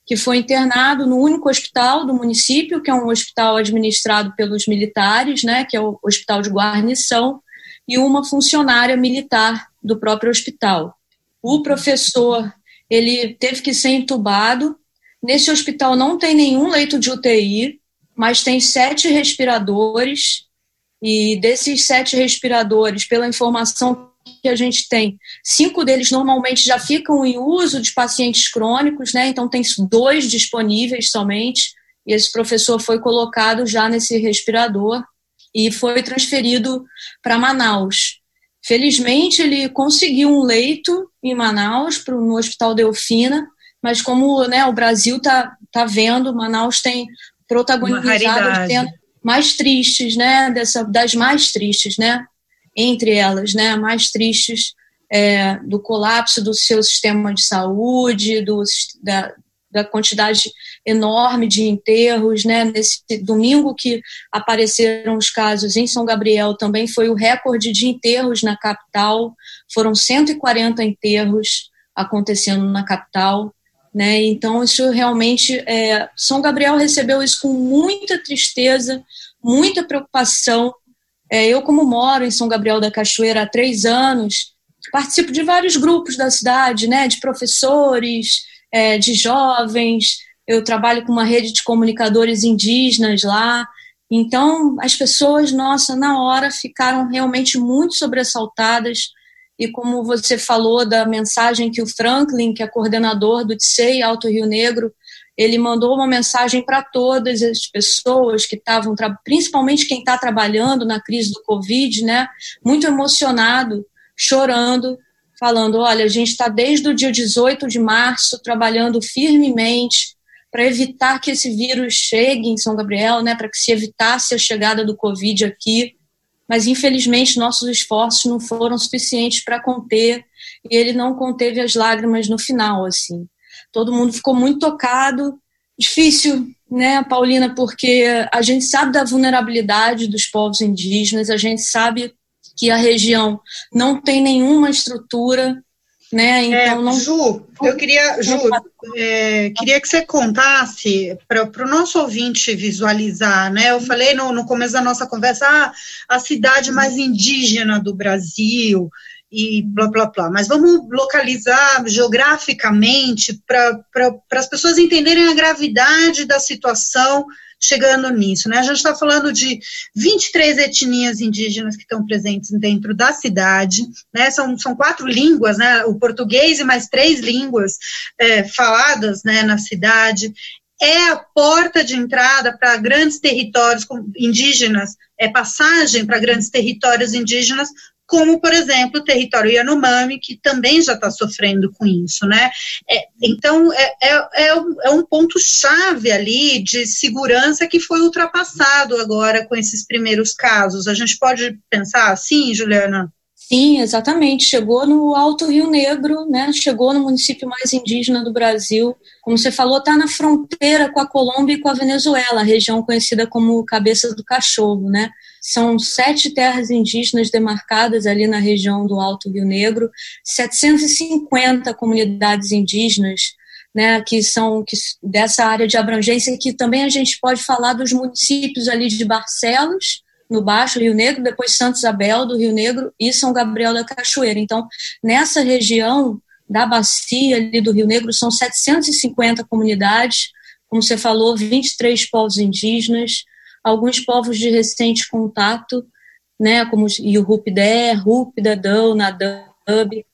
que foi internado no único hospital do município, que é um hospital administrado pelos militares, né, que é o Hospital de Guarnição, e uma funcionária militar do próprio hospital. O professor, ele teve que ser entubado. Nesse hospital não tem nenhum leito de UTI, mas tem sete respiradores, e desses sete respiradores, pela informação que a gente tem. Cinco deles normalmente já ficam em uso de pacientes crônicos, né? Então tem dois disponíveis somente. E esse professor foi colocado já nesse respirador e foi transferido para Manaus. Felizmente ele conseguiu um leito em Manaus, no Hospital Delfina, mas como né, o Brasil está tá vendo, Manaus tem protagonizado as cenas mais tristes, né, dessa, das mais tristes, né, entre elas, né, mais tristes é, do colapso do seu sistema de saúde, do, da, da quantidade enorme de enterros, né? Nesse domingo que apareceram os casos em São Gabriel também foi o recorde de enterros na capital. Foram 140 enterros acontecendo na capital, né? Então isso realmente é, São Gabriel recebeu isso com muita tristeza, muita preocupação. É, eu como moro em São Gabriel da Cachoeira há três anos, participo de vários grupos da cidade, né? De professores é, de jovens, eu trabalho com uma rede de comunicadores indígenas lá. Então, as pessoas, nossa, na hora ficaram realmente muito sobressaltadas. E como você falou da mensagem que o Franklin, que é coordenador do TSEI Alto Rio Negro, ele mandou uma mensagem para todas as pessoas que estavam, principalmente quem está trabalhando na crise do Covid, né, muito emocionado, chorando, falando: olha, a gente está desde o dia 18 de março trabalhando firmemente para evitar que esse vírus chegue em São Gabriel, né, para que se evitasse a chegada do Covid aqui. Mas, infelizmente, nossos esforços não foram suficientes para conter, e ele não conteve as lágrimas no final, assim. Todo mundo ficou muito tocado. Difícil, né, Paulina, porque a gente sabe da vulnerabilidade dos povos indígenas, a gente sabe que a região não tem nenhuma estrutura, né? Então é, não. Ju, eu queria, Ju, é, queria que você contasse para o nosso ouvinte visualizar, né? Eu falei no, no começo da nossa conversa, ah, a cidade mais indígena do Brasil e blá blá blá. Mas vamos localizar geograficamente para as pessoas entenderem a gravidade da situação chegando nisso, né? A gente está falando de 23 etnias indígenas que estão presentes dentro da cidade, né? São, são quatro línguas, né? O português e mais três línguas é, faladas, né, na cidade. É a porta de entrada para grandes territórios indígenas, é passagem para grandes territórios indígenas como, por exemplo, o território Yanomami, que também já está sofrendo com isso, né? É, então, é, é, é, é um ponto-chave ali de segurança que foi ultrapassado agora com esses primeiros casos. A gente pode pensar assim, Juliana? Sim, exatamente. Chegou no Alto Rio Negro, né? Chegou no município mais indígena do Brasil. Como você falou, está na fronteira com a Colômbia e com a Venezuela, a região conhecida como Cabeça do Cachorro, né? São sete terras indígenas demarcadas ali na região do Alto Rio Negro, 750 comunidades indígenas né, que são que, dessa área de abrangência, que também a gente pode falar dos municípios ali de Barcelos, no Baixo Rio Negro, depois Santa Isabel do Rio Negro e São Gabriel da Cachoeira. Então, nessa região da bacia ali do Rio Negro, são 750 comunidades, como você falou, 23 povos indígenas, alguns povos de recente contato, né, como o Rupidé, Rupida, Dão, Nadab,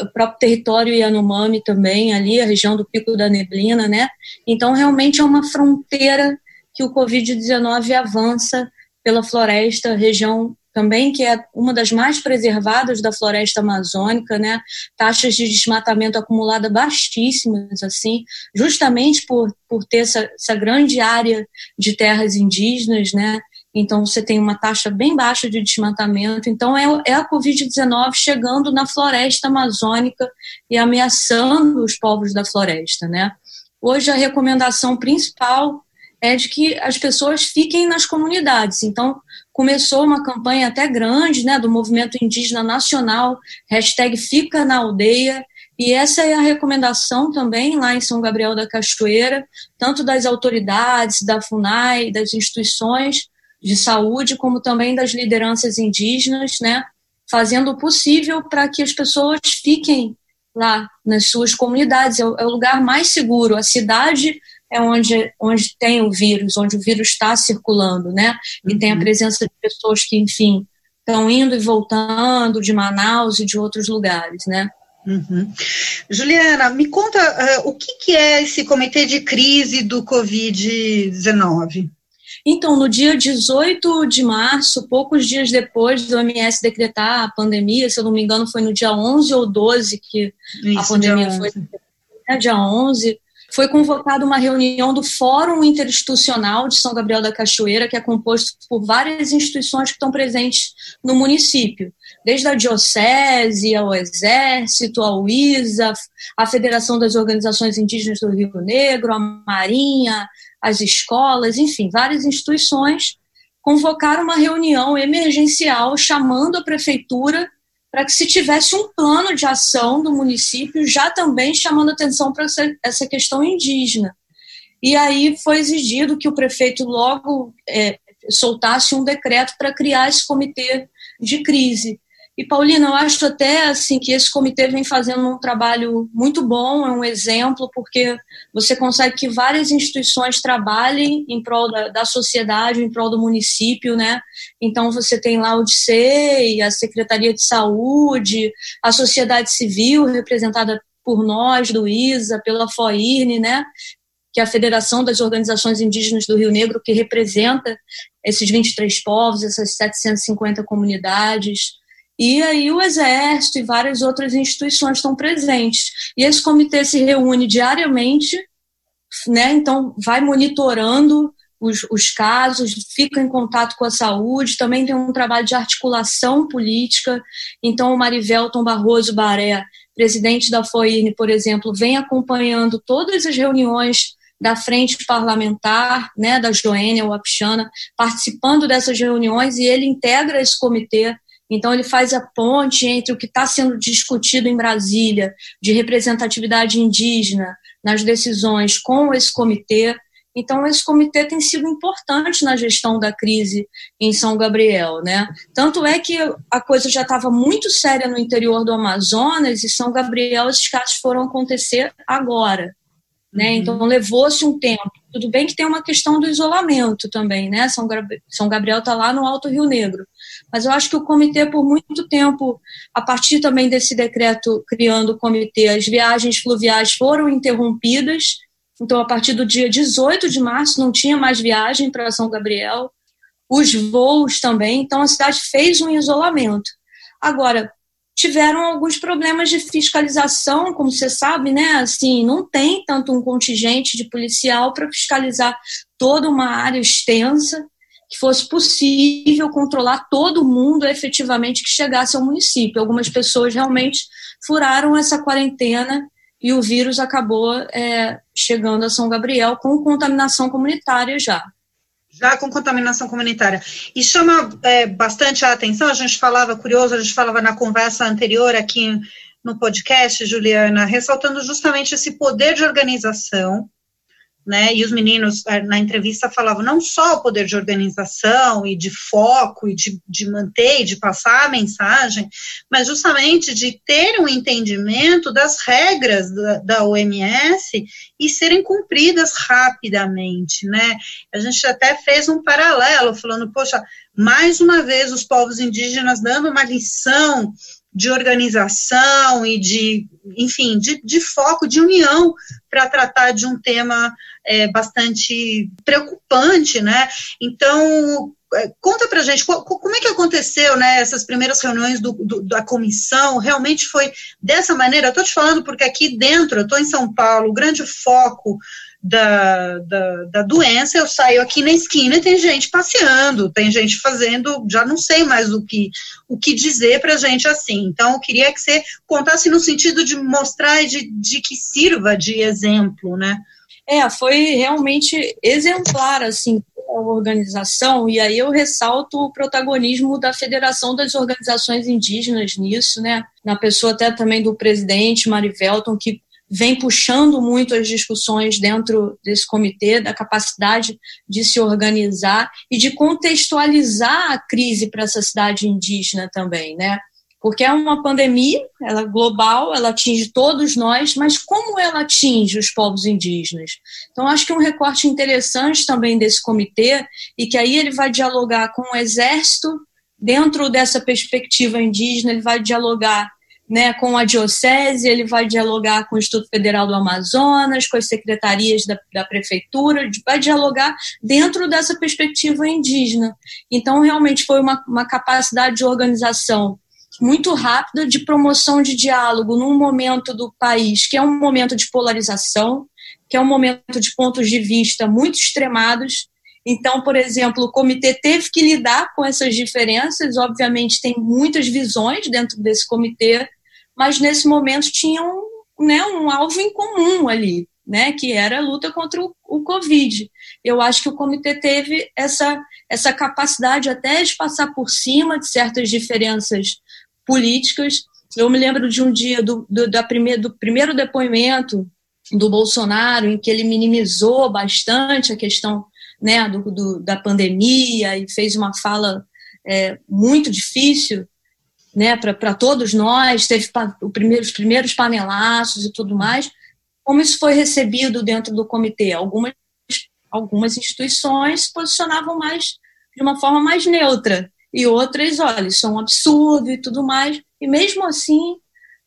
o próprio território Yanomami também, ali, a região do Pico da Neblina, né? Então, realmente é uma fronteira que o Covid-19 avança pela floresta, região também que é uma das mais preservadas da floresta amazônica, né? Taxas de desmatamento acumulada baixíssimas, assim, justamente por, por ter essa, essa grande área de terras indígenas, né? Então você tem uma taxa bem baixa de desmatamento. Então é, é a Covid-19 chegando na floresta amazônica e ameaçando os povos da floresta, né? Hoje a recomendação principal é de que as pessoas fiquem nas comunidades. Então, começou uma campanha até grande, né, do movimento indígena nacional, hashtag Fica na Aldeia, e essa é a recomendação também lá em São Gabriel da Cachoeira, tanto das autoridades, da FUNAI, das instituições de saúde, como também das lideranças indígenas, né, fazendo o possível para que as pessoas fiquem lá nas suas comunidades. É o, é o lugar mais seguro. A cidade é onde, onde tem o vírus, onde o vírus está circulando, né? E uhum. tem a uhum. presença de pessoas que, enfim, estão indo e voltando de Manaus e de outros lugares, né? Uhum. Juliana, me conta uh, o que, que é esse comitê de crise do Covid-19? Então, no dia 18 de março, poucos dias depois do OMS decretar a pandemia, se eu não me engano, foi no dia 11 ou 12 que Isso, a pandemia foi. Né, dia 11, foi convocada uma reunião do Fórum Interinstitucional de São Gabriel da Cachoeira, que é composto por várias instituições que estão presentes no município, desde a Diocese, ao Exército, ao ISA, a Federação das Organizações Indígenas do Rio Negro, a Marinha, as escolas, enfim, várias instituições convocaram uma reunião emergencial chamando a prefeitura para que se tivesse um plano de ação do município, já também chamando atenção para essa, questão indígena. E aí foi exigido que o prefeito logo é, soltasse um decreto para criar esse comitê de crise. E, Paulina, eu acho até assim que esse comitê vem fazendo um trabalho muito bom, é um exemplo, porque você consegue que várias instituições trabalhem em prol da, da sociedade, em prol do município, né? Então, você tem lá o DCEI, a Secretaria de Saúde, a sociedade civil, representada por nós, do ISA, pela FOIRNE, né? que é a Federação das Organizações Indígenas do Rio Negro, que representa esses 23 povos, essas 750 comunidades. E aí o Exército e várias outras instituições estão presentes. E esse comitê se reúne diariamente, né? então vai monitorando os, os, casos, fica em contato com a saúde, também tem um trabalho de articulação política. Então, o Marivelton Barroso Baré, presidente da FOIRN, por exemplo, vem acompanhando todas as reuniões da frente parlamentar, né, da Joênia Wapchana, participando dessas reuniões, e ele integra esse comitê então, ele faz a ponte entre o que está sendo discutido em Brasília, de representatividade indígena nas decisões, com esse comitê. Então, esse comitê tem sido importante na gestão da crise em São Gabriel. Né? Tanto é que a coisa já estava muito séria no interior do Amazonas e São Gabriel, esses casos foram acontecer agora. Né? Uhum. Então, levou-se um tempo. Tudo bem que tem uma questão do isolamento também, né? São, São Gabriel está lá no Alto Rio Negro. Mas eu acho que o comitê, por muito tempo, a partir também desse decreto criando o comitê, as viagens fluviais foram interrompidas. Então, a partir do dia 18 de março, não tinha mais viagem para São Gabriel. Os voos também. Então, a cidade fez um isolamento. Agora, tiveram alguns problemas de fiscalização, como você sabe, né? Assim, não tem tanto um contingente de policial para fiscalizar toda uma área extensa que fosse possível controlar todo mundo efetivamente que chegasse ao município. Algumas pessoas realmente furaram essa quarentena e o vírus acabou é, chegando a São Gabriel com contaminação comunitária já. Já com contaminação comunitária. E chama é, bastante a atenção, a gente falava, curioso, a gente falava na conversa anterior aqui no podcast, Juliana, ressaltando justamente esse poder de organização né? E os meninos eh, na entrevista falavam não só o poder de organização e de foco e de, de manter e de passar a mensagem, mas justamente de ter um entendimento das regras da, da OMS e serem cumpridas rapidamente, né? A gente até fez um paralelo, falando, poxa, mais uma vez os povos indígenas dando uma lição de organização e de, enfim, de, de foco, de união para tratar de um tema é, bastante preocupante, né? Então, é, conta para gente como é que aconteceu, né? Essas primeiras reuniões do, do, da comissão realmente foi dessa maneira. Eu estou te falando porque aqui dentro, eu estou em São Paulo, o grande foco da, da, da, doença, eu saio aqui na esquina e tem gente passeando, tem gente fazendo, já não sei mais o que, o que dizer para gente assim. Então, eu queria que você contasse no sentido de mostrar e de, de que sirva de exemplo, né? É, foi realmente exemplar, assim, a organização, e aí eu ressalto o protagonismo da Federação das Organizações Indígenas nisso, né, na pessoa até também do presidente, Marivelton, que vem puxando muito as discussões dentro desse comitê, da capacidade de se organizar e de contextualizar a crise para essa cidade indígena também, né? Porque é uma pandemia, ela é global, ela atinge todos nós, mas como ela atinge os povos indígenas? Então, acho que um recorte interessante também desse comitê, e que aí ele vai dialogar com o Exército, dentro dessa perspectiva indígena, ele vai dialogar né, com a Diocese, ele vai dialogar com o Instituto Federal do Amazonas, com as secretarias da, da prefeitura, vai dialogar dentro dessa perspectiva indígena. Então, realmente foi uma, uma capacidade de organização muito rápida de promoção de diálogo num momento do país que é um momento de polarização, que é um momento de pontos de vista muito extremados. Então, por exemplo, o comitê teve que lidar com essas diferenças. Obviamente, tem muitas visões dentro desse comitê, mas nesse momento tinha um, né, um alvo em comum ali, né, que era a luta contra o, o Covid. Eu acho que o comitê teve essa, essa capacidade até de passar por cima de certas diferenças políticas. Eu me lembro de um dia do, do, da primeir, do primeiro depoimento do Bolsonaro, em que ele minimizou bastante a questão né, do, do da pandemia e fez uma fala é, muito difícil né, para todos nós, teve primeiro, os primeiros panelaços e tudo mais. Como isso foi recebido dentro do comitê? Algumas, algumas instituições se posicionavam mais de uma forma mais neutra e outras, olha, isso é um absurdo e tudo mais. E mesmo assim,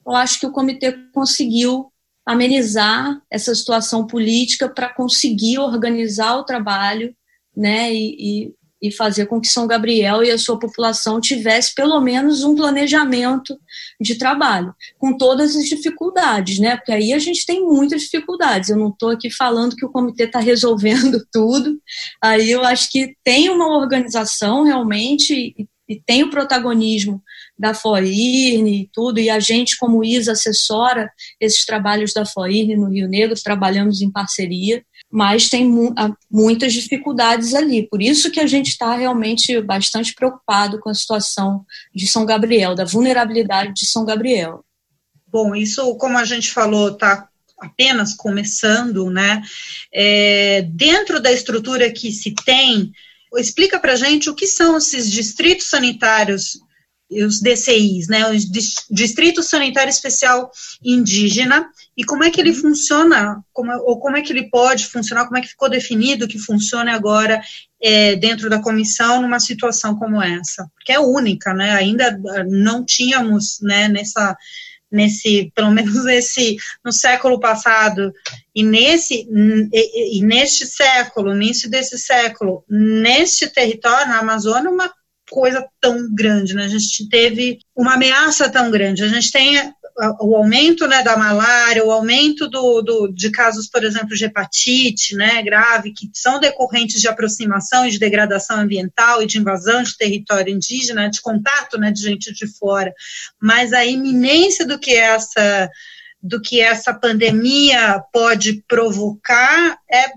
eu acho que o comitê conseguiu amenizar essa situação política para conseguir organizar o trabalho né, e, e, e, fazer com que São Gabriel e a sua população tivesse pelo menos um planejamento de trabalho, com todas as dificuldades, né? Porque aí a gente tem muitas dificuldades. Eu não estou aqui falando que o comitê está resolvendo (laughs) tudo. Aí eu acho que tem uma organização realmente e, e tem o protagonismo da FOIRN e tudo, e a gente, como ISA, assessora esses trabalhos da FOIRN no Rio Negro, trabalhamos em parceria, mas tem mu muitas dificuldades ali. Por isso que a gente está realmente bastante preocupado com a situação de São Gabriel, da vulnerabilidade de São Gabriel. Bom, isso, como a gente falou, está apenas começando, né? É, dentro da estrutura que se tem, explica para gente o que são esses distritos sanitários os DCIs, né, o Distrito Sanitário Especial Indígena, e como é que ele funciona, como, ou como é que ele pode funcionar, como é que ficou definido que funcione agora é, dentro da comissão numa situação como essa, porque é única, né, ainda não tínhamos, né, nessa, nesse, pelo menos nesse, no século passado, e nesse, e, e neste século, início desse século, neste território, na Amazônia, uma coisa tão grande, né? A gente teve uma ameaça tão grande. A gente tem o aumento né, da malária, o aumento do, do, de casos, por exemplo, de hepatite né, grave, que são decorrentes de aproximação e de degradação ambiental e de invasão de território indígena, de contato né, de gente de fora. Mas a iminência do que essa do que essa pandemia pode provocar é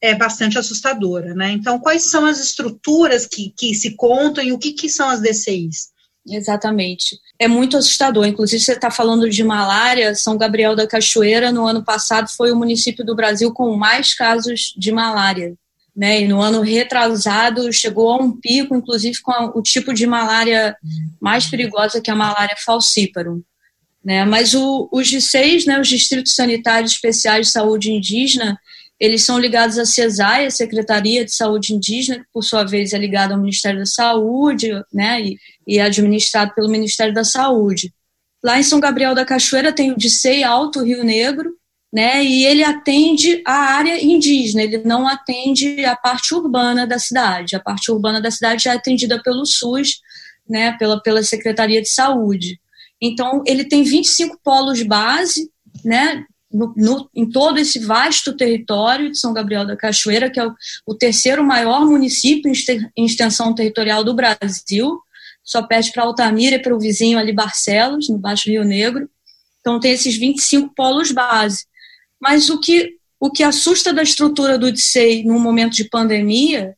é bastante assustadora, né? Então, quais são as estruturas que, que se contam e o que, que são as DCIs? Exatamente. É muito assustador. Inclusive, você está falando de malária. São Gabriel da Cachoeira, no ano passado, foi o município do Brasil com mais casos de malária. Né? E no ano retrasado chegou a um pico, inclusive com a, o tipo de malária mais perigosa que a malária falciparum. Né? Mas o, os DICEIs, né, os Distritos Sanitários Especiais de Saúde Indígena, eles são ligados à CESAI, a Secretaria de Saúde Indígena, que por sua vez é ligada ao Ministério da Saúde, né, e, e é administrado pelo Ministério da Saúde. Lá em São Gabriel da Cachoeira tem o DICEI Alto Rio Negro, né, e ele atende a área indígena, ele não atende a parte urbana da cidade. A parte urbana da cidade é atendida pelo SUS, né, pela, pela Secretaria de Saúde. Então, ele tem 25 polos base, né, no, no, em todo esse vasto território de São Gabriel da Cachoeira, que é o, o terceiro maior município em extensão territorial do Brasil, só perde para Altamira e para o vizinho ali Barcelos, no Baixo Rio Negro. Então tem esses 25 polos base. Mas o que, o que assusta da estrutura do DSEI num momento de pandemia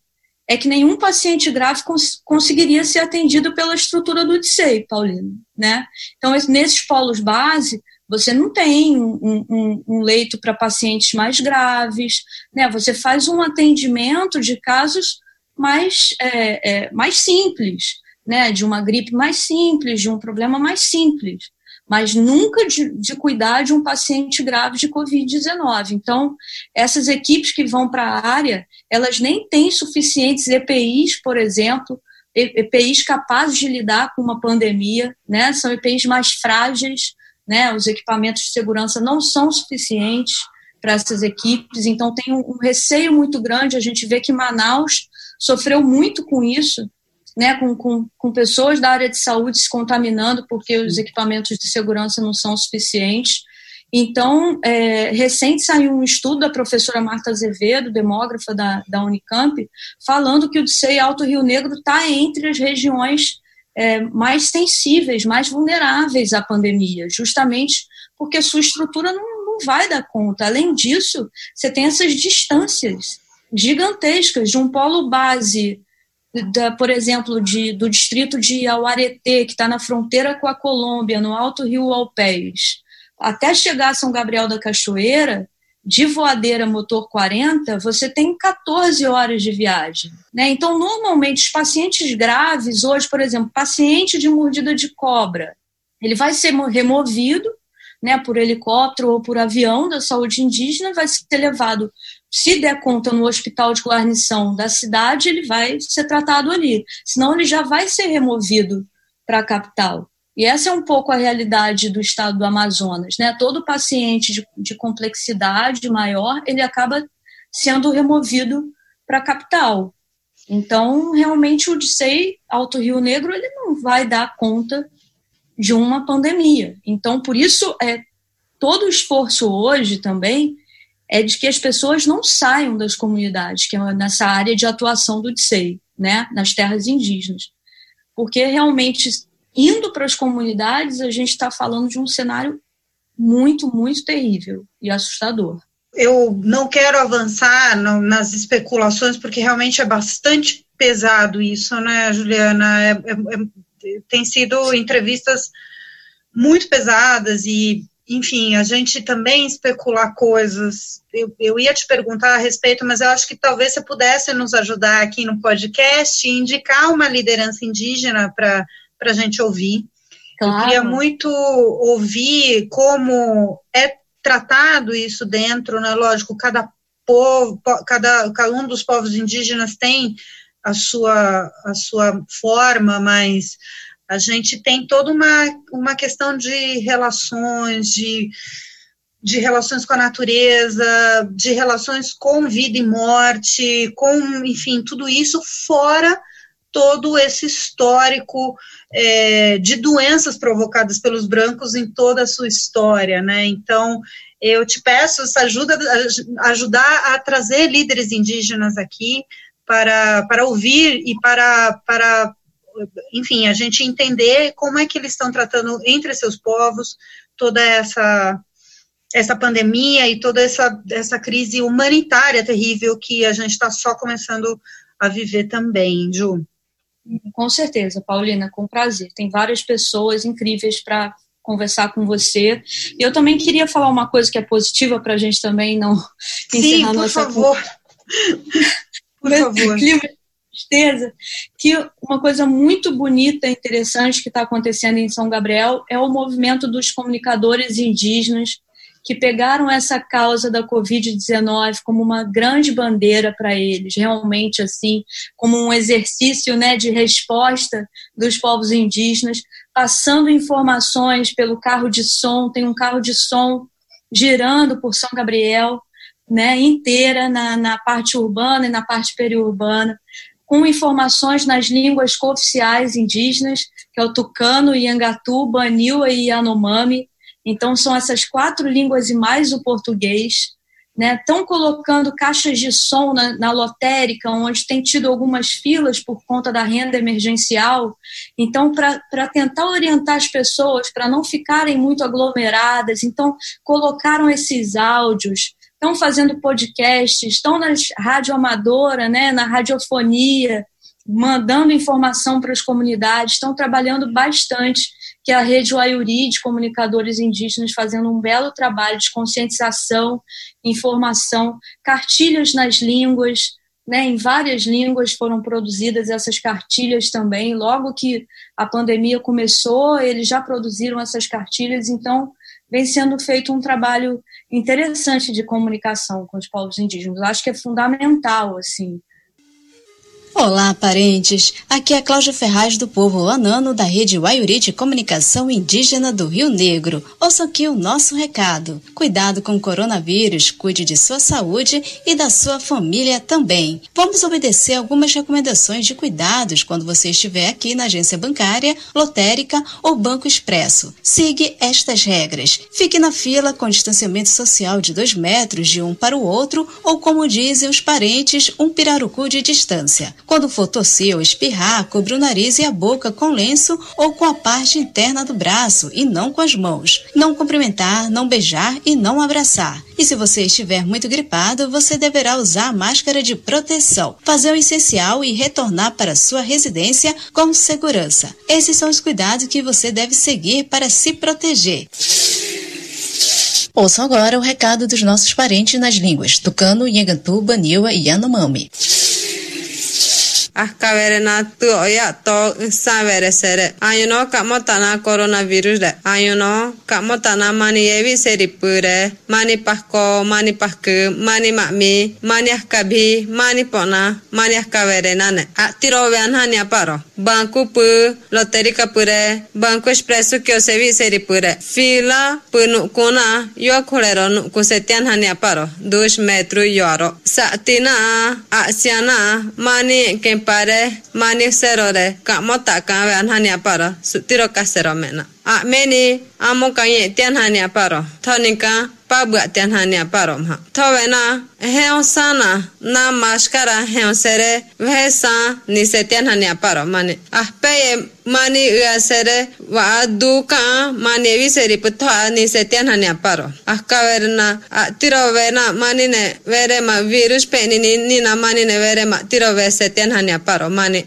é que nenhum paciente grave cons conseguiria ser atendido pela estrutura do DSEI, Paulino. Né? Então, nesses polos base, você não tem um, um, um leito para pacientes mais graves, né? Você faz um atendimento de casos mais, é, é, mais simples, né? De uma gripe mais simples, de um problema mais simples, mas nunca de, de cuidar de um paciente grave de Covid-19. Então, essas equipes que vão para a área, elas nem têm suficientes EPIs, por exemplo, EPIs capazes de lidar com uma pandemia, né? São EPIs mais frágeis, né? Os equipamentos de segurança não são suficientes para essas equipes, então tem um, um receio muito grande. A gente vê que Manaus sofreu muito com isso, né, com, com, com, pessoas da área de saúde se contaminando porque os equipamentos de segurança não são suficientes. Então, é, recente saiu um estudo da professora Marta Azevedo, demógrafa da, da Unicamp, falando que o DCEI Alto Rio Negro está entre as regiões é, mais sensíveis, mais vulneráveis à pandemia, justamente porque sua estrutura não, não vai dar conta. Além disso, você tem essas distâncias gigantescas de um polo base da, por exemplo, de, do distrito de Auareté, que está na fronteira com a Colômbia, no Alto Rio Alpés, até chegar a São Gabriel da Cachoeira, de voadeira motor 40, você tem 14 horas de viagem. Né? Então, normalmente, os pacientes graves, hoje, por exemplo, paciente de mordida de cobra, ele vai ser removido né, por helicóptero ou por avião da saúde indígena, vai ser levado, se der conta no hospital de guarnição da cidade, ele vai ser tratado ali. Senão, ele já vai ser removido para a capital. E essa é um pouco a realidade do estado do Amazonas, né? Todo paciente de, de complexidade maior, ele acaba sendo removido para a capital. Então, realmente, o DSEI Alto Rio Negro, ele não vai dar conta de uma pandemia. Então, por isso, é, todo o esforço hoje também é de que as pessoas não saiam das comunidades, que é nessa área de atuação do DSEI, né, nas terras indígenas. Porque realmente indo para as comunidades, a gente está falando de um cenário muito, muito terrível e assustador. Eu não quero avançar no, nas especulações, porque realmente é bastante pesado isso, né, Juliana? É, é, é, tem sido entrevistas muito pesadas e, enfim, a gente também especular coisas. Eu, eu ia te perguntar a respeito, mas eu acho que talvez você pudesse nos ajudar aqui no podcast e indicar uma liderança indígena para para a gente ouvir. Claro. Eu queria muito ouvir como é tratado isso dentro, né? Lógico, cada povo, cada, cada um dos povos indígenas tem a sua, a sua forma, mas a gente tem toda uma, uma questão de relações, de, de relações com a natureza, de relações com vida e morte, com, enfim, tudo isso fora todo esse histórico é, de doenças provocadas pelos brancos em toda a sua história, né? Então, eu te peço essa ajuda, ajudar a trazer líderes indígenas aqui para, para ouvir e para, para, enfim, a gente entender como é que eles estão tratando entre seus povos toda essa essa pandemia e toda essa, essa crise humanitária terrível que a gente está só começando a viver também, Ju. Com certeza, Paulina, com prazer. Tem várias pessoas incríveis para conversar com você. E eu também queria falar uma coisa que é positiva para a gente também não Sim, por nossa favor. por favor. (laughs) Clima de tristeza, que uma coisa muito bonita e interessante que está acontecendo em São Gabriel é o movimento dos comunicadores indígenas que pegaram essa causa da Covid-19 como uma grande bandeira para eles, realmente assim, como um exercício né, de resposta dos povos indígenas, passando informações pelo carro de som, tem um carro de som girando por São Gabriel, né, inteira na, na parte urbana e na parte periurbana, com informações nas línguas cooficiais indígenas, que é o tucano, Iangatu, Baniwa e Yanomami, então, são essas quatro línguas e mais o português. Estão né? colocando caixas de som na, na lotérica, onde tem tido algumas filas por conta da renda emergencial. Então, para tentar orientar as pessoas, para não ficarem muito aglomeradas, então colocaram esses áudios, estão fazendo podcasts, estão na rádio amadora, né, na radiofonia, mandando informação para as comunidades, estão trabalhando bastante que é a Rede Waiuri de comunicadores indígenas fazendo um belo trabalho de conscientização, informação, cartilhas nas línguas, né, em várias línguas foram produzidas essas cartilhas também. Logo que a pandemia começou, eles já produziram essas cartilhas, então vem sendo feito um trabalho interessante de comunicação com os povos indígenas. Acho que é fundamental, assim. Olá, parentes! Aqui é Cláudia Ferraz do Povo Anano da Rede Waiuri de Comunicação Indígena do Rio Negro. Ouça aqui o nosso recado. Cuidado com o coronavírus, cuide de sua saúde e da sua família também. Vamos obedecer algumas recomendações de cuidados quando você estiver aqui na agência bancária, lotérica ou banco expresso. Siga estas regras. Fique na fila com distanciamento social de dois metros de um para o outro ou, como dizem os parentes, um pirarucu de distância. Quando for tossir ou espirrar, cobre o nariz e a boca com lenço ou com a parte interna do braço e não com as mãos. Não cumprimentar, não beijar e não abraçar. E se você estiver muito gripado, você deverá usar a máscara de proteção, fazer o essencial e retornar para sua residência com segurança. Esses são os cuidados que você deve seguir para se proteger. Ouçam agora o recado dos nossos parentes nas línguas Tucano, Nhegantu, Baniwa e Yanomami. ahkaverenatu oya to savere sere ayuno kamotana coronavirus de ayuno kamotana mani yevi seripure mani pasko mani pasku mani mami mani ahkabhi mani pona mani ahkaverenane atiro veanhani aparo. Banku pu loterica pure banku expresso kyo sevi seripure fila punu kuna yo khorero nu kusetianhani aparo. Dos metru yoro satina asiana mani ke pare mani serore ka mota ka ve mena. A meni amo ka ye tian pabwatianhania paromha thowena heosana na maskara heosere vhesa nisetianhania paromani ahpeye mani yasere wa duka mani viseri putha ni setianhania paro ahkaverna tirovena mani ne verema virus peni ni nina mani ne verema tirove setianhania paro mani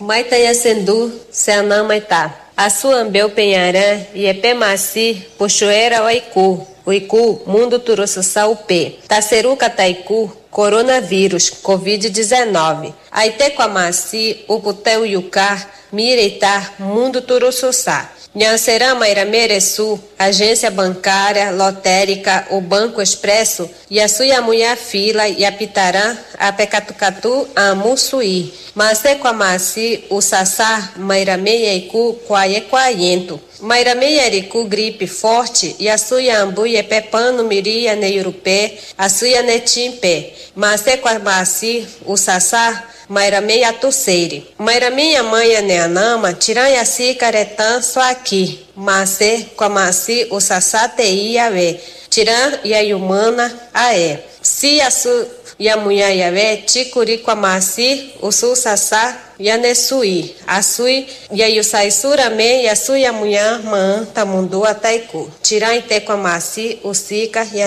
Maitaya Sendu, Seanã Maitá. Assuambeu Penharã, Iepé Maci, Puxoeira Oicu. Oicu, Mundo Turuçuçá UP. Taceruca Taiku, Coronavírus, Covid-19. Aitequamaci, Uputeu Yucar, Mireitar, Mundo Turuçuçá. Nhancerã Mairamereçu, Agência Bancária, Lotérica, o Banco Expresso, Yasuyamuya Fila, Yapitarã, Apecatucatu, Amussuí, Masequamaci, Sassá, Mairameiaicu, Quaiequaiento. Mairameiaricu, gripe forte, Yasuyambu, Yepepano, Miria, Neirupé, Asuya Netimpe, Masequamaci, o Sassá, Mairamei Atuceire. Mairamei a mãe a neanama, tiranhaci caretã só aqui. Macê, quamaci, o sassatei ave. Tiran a humana aé. Se a su e a mulher yavé, ticuri quamaci, o su sassá e a nesui. A sui e a yusai surame e a sui a mulher man tamundu a taiku. Tiran e te quamaci, o sica e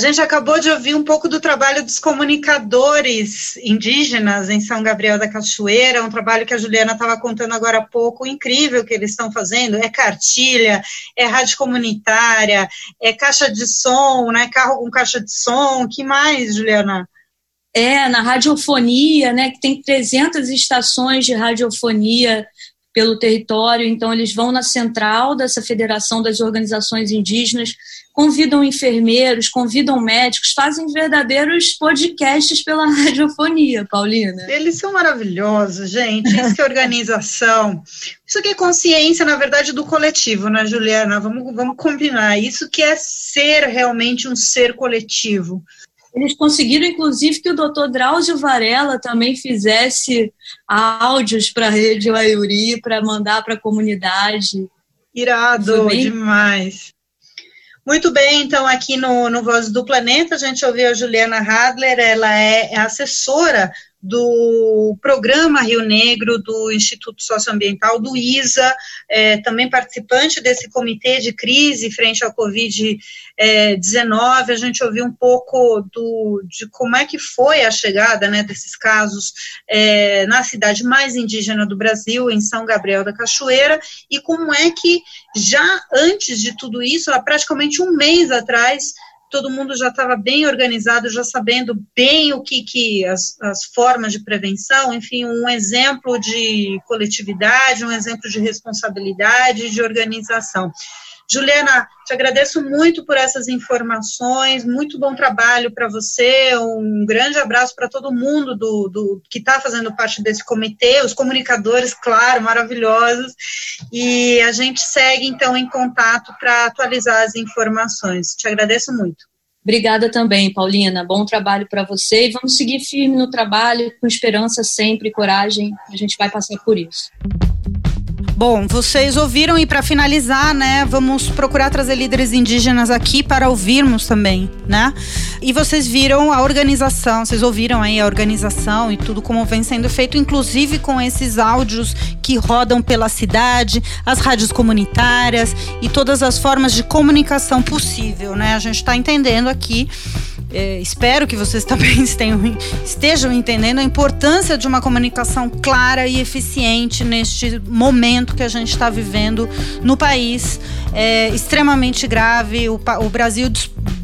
a gente acabou de ouvir um pouco do trabalho dos comunicadores indígenas em São Gabriel da Cachoeira, um trabalho que a Juliana estava contando agora há pouco, incrível que eles estão fazendo, é cartilha, é rádio comunitária, é caixa de som, né, carro com caixa de som, que mais, Juliana? É, na radiofonia, né, que tem 300 estações de radiofonia pelo território, então eles vão na central dessa Federação das Organizações Indígenas, convidam enfermeiros, convidam médicos, fazem verdadeiros podcasts pela (laughs) radiofonia, Paulina. Eles são maravilhosos, gente. Isso que é organização. Isso que é consciência, na verdade, do coletivo, né, Juliana? Vamos, vamos combinar. Isso que é ser realmente um ser coletivo. Eles conseguiram, inclusive, que o doutor Drauzio Varela também fizesse áudios para a Rede Waiuri, para mandar para a comunidade. Irado, demais. Muito bem, então aqui no, no Voz do Planeta, a gente ouviu a Juliana Hadler, ela é assessora do programa Rio Negro, do Instituto Socioambiental, do ISA, é, também participante desse comitê de crise frente ao Covid-19. É, a gente ouviu um pouco do, de como é que foi a chegada né, desses casos é, na cidade mais indígena do Brasil, em São Gabriel da Cachoeira, e como é que já antes de tudo isso, há praticamente um mês atrás, todo mundo já estava bem organizado, já sabendo bem o que, que as, as formas de prevenção, enfim, um exemplo de coletividade, um exemplo de responsabilidade, de organização. Juliana, te agradeço muito por essas informações, muito bom trabalho para você, um grande abraço para todo mundo do, do que está fazendo parte desse comitê, os comunicadores, claro, maravilhosos, e a gente segue então em contato para atualizar as informações. Te agradeço muito. Obrigada também, Paulina. Bom trabalho para você e vamos seguir firme no trabalho, com esperança sempre, coragem. A gente vai passar por isso. Bom, vocês ouviram e para finalizar, né, vamos procurar trazer líderes indígenas aqui para ouvirmos também, né? E vocês viram a organização, vocês ouviram aí a organização e tudo como vem sendo feito, inclusive com esses áudios que rodam pela cidade, as rádios comunitárias e todas as formas de comunicação possível, né? A gente está entendendo aqui é, espero que vocês também (laughs) estejam, entendendo a importância de uma comunicação clara e eficiente neste momento que a gente está vivendo no país. É extremamente grave. O, o Brasil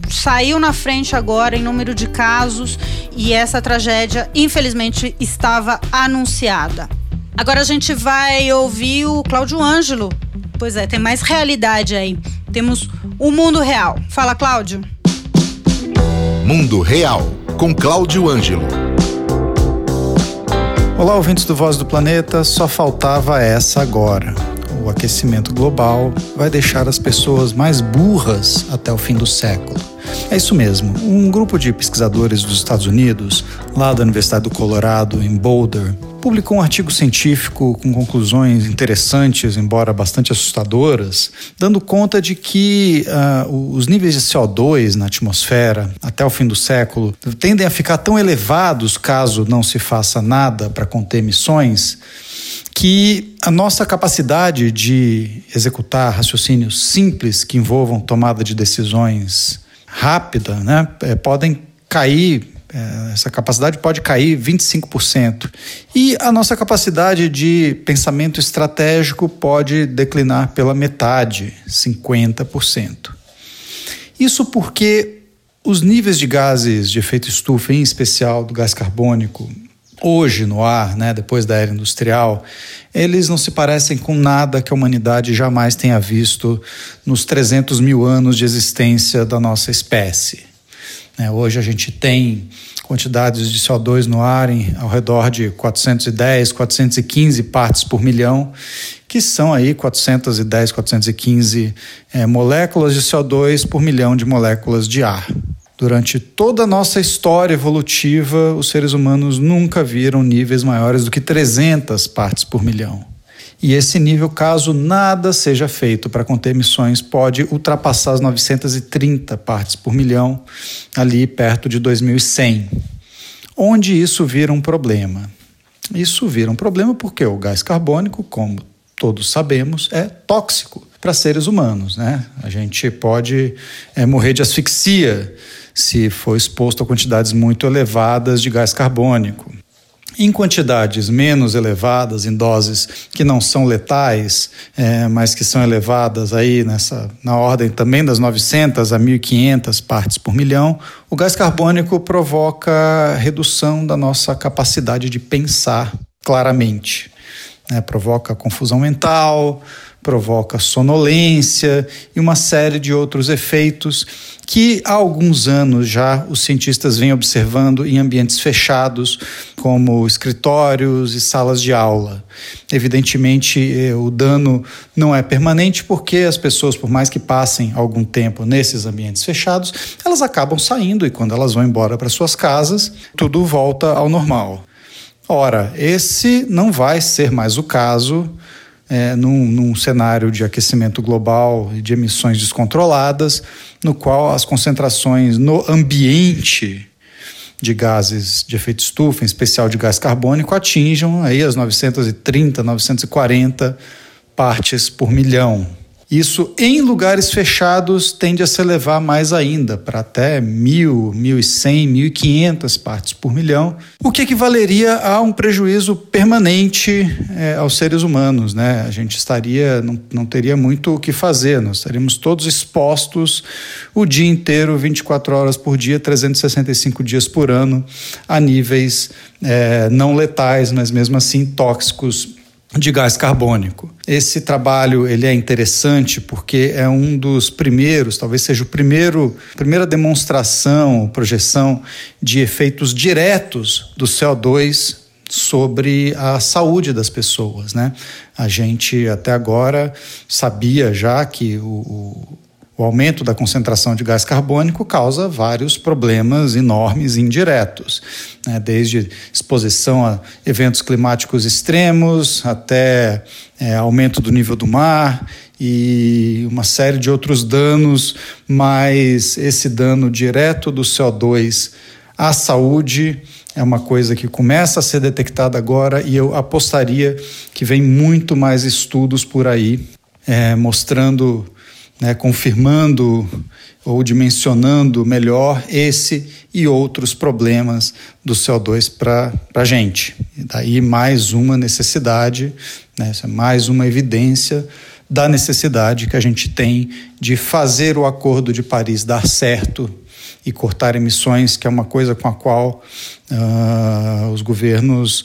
saiu na frente agora em número de casos e essa tragédia, infelizmente, estava anunciada. Agora a gente vai ouvir o Cláudio Ângelo. Pois é, tem mais realidade aí. Temos o mundo real. Fala, Cláudio. Mundo Real, com Cláudio Ângelo. Olá, ouvintes do Voz do Planeta, só faltava essa agora. O aquecimento global vai deixar as pessoas mais burras até o fim do século. É isso mesmo. Um grupo de pesquisadores dos Estados Unidos, lá da Universidade do Colorado, em Boulder, publicou um artigo científico com conclusões interessantes, embora bastante assustadoras, dando conta de que uh, os níveis de CO2 na atmosfera até o fim do século tendem a ficar tão elevados caso não se faça nada para conter emissões que a nossa capacidade de executar raciocínios simples que envolvam tomada de decisões rápida, né, é, podem cair é, essa capacidade pode cair 25%. E a nossa capacidade de pensamento estratégico pode declinar pela metade, 50%. Isso porque os níveis de gases de efeito estufa, em especial do gás carbônico, hoje no ar, né, depois da era industrial, eles não se parecem com nada que a humanidade jamais tenha visto nos 300 mil anos de existência da nossa espécie. Né? Hoje a gente tem quantidades de CO2 no ar em, ao redor de 410, 415 partes por milhão, que são aí 410, 415 é, moléculas de CO2 por milhão de moléculas de ar. Durante toda a nossa história evolutiva, os seres humanos nunca viram níveis maiores do que 300 partes por milhão. E esse nível, caso nada seja feito para conter emissões, pode ultrapassar as 930 partes por milhão, ali perto de 2100. Onde isso vira um problema? Isso vira um problema porque o gás carbônico, como todos sabemos, é tóxico para seres humanos. Né? A gente pode é, morrer de asfixia se for exposto a quantidades muito elevadas de gás carbônico em quantidades menos elevadas, em doses que não são letais, é, mas que são elevadas aí nessa, na ordem também das 900 a 1.500 partes por milhão, o gás carbônico provoca redução da nossa capacidade de pensar claramente. Né? Provoca confusão mental, provoca sonolência e uma série de outros efeitos que há alguns anos já os cientistas vêm observando em ambientes fechados, como escritórios e salas de aula. Evidentemente, eh, o dano não é permanente porque as pessoas, por mais que passem algum tempo nesses ambientes fechados, elas acabam saindo e quando elas vão embora para suas casas, tudo volta ao normal. Ora, esse não vai ser mais o caso é, num, num, cenário de aquecimento global e de emissões descontroladas, no qual as concentrações no ambiente de gases de efeito estufa, em especial de gás carbônico, atinjam aí as 930, 940 partes por milhão. Isso em lugares fechados tende a se elevar mais ainda, para até 1.000, 1.100, 1.500 partes por milhão, o que equivaleria a um prejuízo permanente é, aos seres humanos. Né? A gente estaria, não, não teria muito o que fazer, nós estaríamos todos expostos o dia inteiro, 24 horas por dia, 365 dias por ano, a níveis é, não letais, mas mesmo assim tóxicos de gás carbônico. Esse trabalho ele é interessante porque é um dos primeiros, talvez seja o primeiro, primeira demonstração, projeção de efeitos diretos do CO2 sobre a saúde das pessoas, né? A gente até agora sabia já que o, o aumento da concentração de gás carbônico causa vários problemas enormes indiretos, né? desde exposição a eventos climáticos extremos até é, aumento do nível do mar e uma série de outros danos, mas esse dano direto do CO2 à saúde é uma coisa que começa a ser detectada agora e eu apostaria que vem muito mais estudos por aí é, mostrando né, confirmando ou dimensionando melhor esse e outros problemas do CO2 para a gente. E daí mais uma necessidade, né, é mais uma evidência da necessidade que a gente tem de fazer o Acordo de Paris dar certo e cortar emissões, que é uma coisa com a qual uh, os governos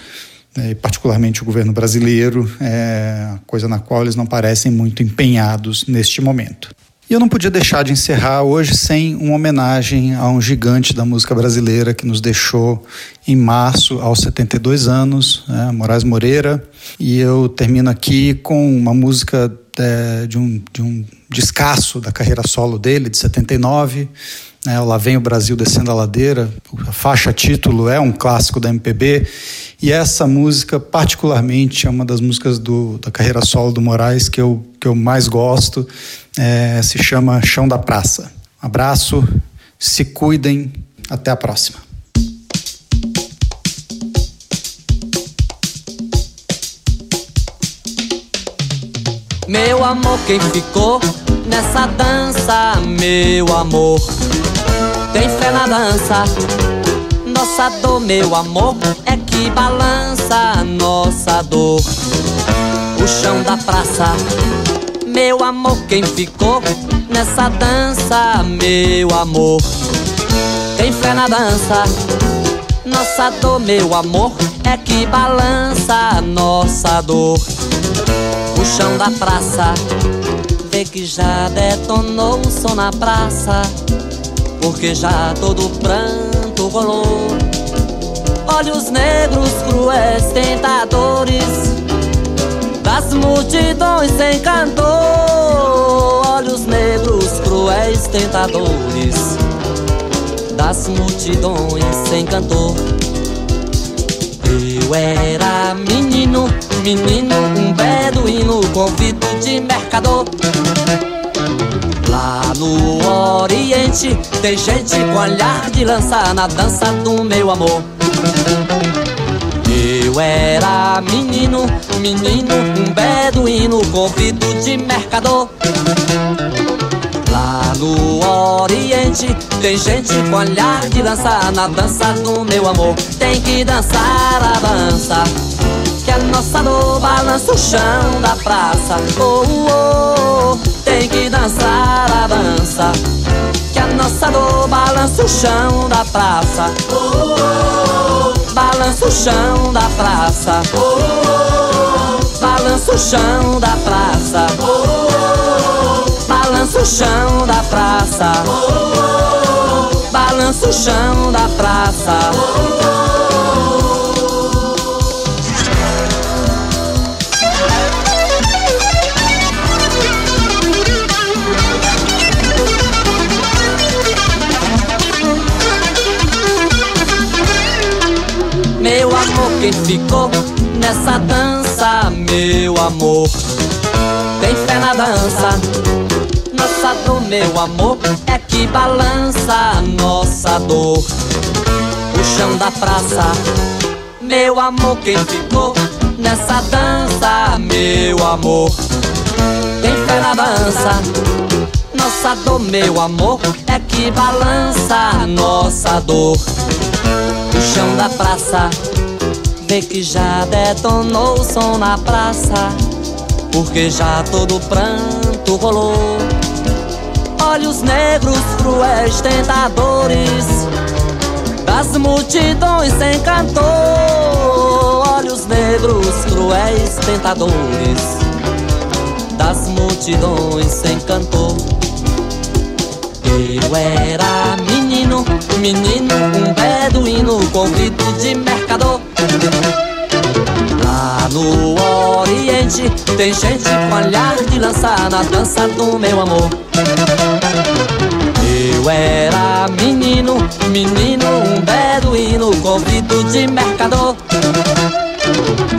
né, particularmente o governo brasileiro, é coisa na qual eles não parecem muito empenhados neste momento. E eu não podia deixar de encerrar hoje sem uma homenagem a um gigante da música brasileira que nos deixou em março, aos 72 anos, né, Moraes Moreira. E eu termino aqui com uma música é, de, um, de um descasso da carreira solo dele, de 79. Né, Lá Vem o Brasil Descendo a Ladeira. A faixa título é um clássico da MPB e essa música, particularmente, é uma das músicas do, da carreira solo do Moraes que eu, que eu mais gosto. É, se chama Chão da Praça. Um abraço, se cuidem, até a próxima. Meu amor, quem ficou nessa dança, meu amor, fé na dança. Nossa dor, meu amor, é que balança nossa dor. O chão da praça, meu amor, quem ficou nessa dança, meu amor, tem fé na dança. Nossa dor, meu amor, é que balança nossa dor. O chão da praça, vê que já detonou o som na praça, porque já todo pranto rolou. Olhos negros, cruéis, tentadores Das multidões sem cantor. Olhos negros, cruéis, tentadores Das multidões sem cantor. Eu era menino, menino, um beduíno Convido de mercador Lá no Oriente tem gente com olhar de lança na dança do meu amor. Eu era menino, menino, um beduíno, convido de mercador. Lá no Oriente tem gente com olhar de dançar na dança do meu amor. Tem que dançar a dança, que a nossa dor balança o chão da praça. Oh, oh, oh, tem que dançar a dança, que a nossa dor balança o chão da praça. Balança o chão da praça. Balança o chão da praça. Balança o chão da praça. Balança o chão da praça. Quem ficou nessa dança, meu amor. Tem fé na dança, nossa dor, meu amor, é que balança nossa dor. O chão da praça, meu amor, quem ficou nessa dança, meu amor. Tem fé na dança, nossa dor, meu amor, é que balança nossa dor. O chão da praça Vê que já detonou o som na praça, porque já todo pranto rolou. Olhos negros, cruéis, tentadores, das multidões sem cantor. Olhos negros, cruéis tentadores das multidões sem cantor. Eu era menino, menino, um beduíno, convido de mercador. Lá no Oriente tem gente com olhar de lançar na dança do meu amor. Eu era menino, menino, um beduíno, convido de mercador.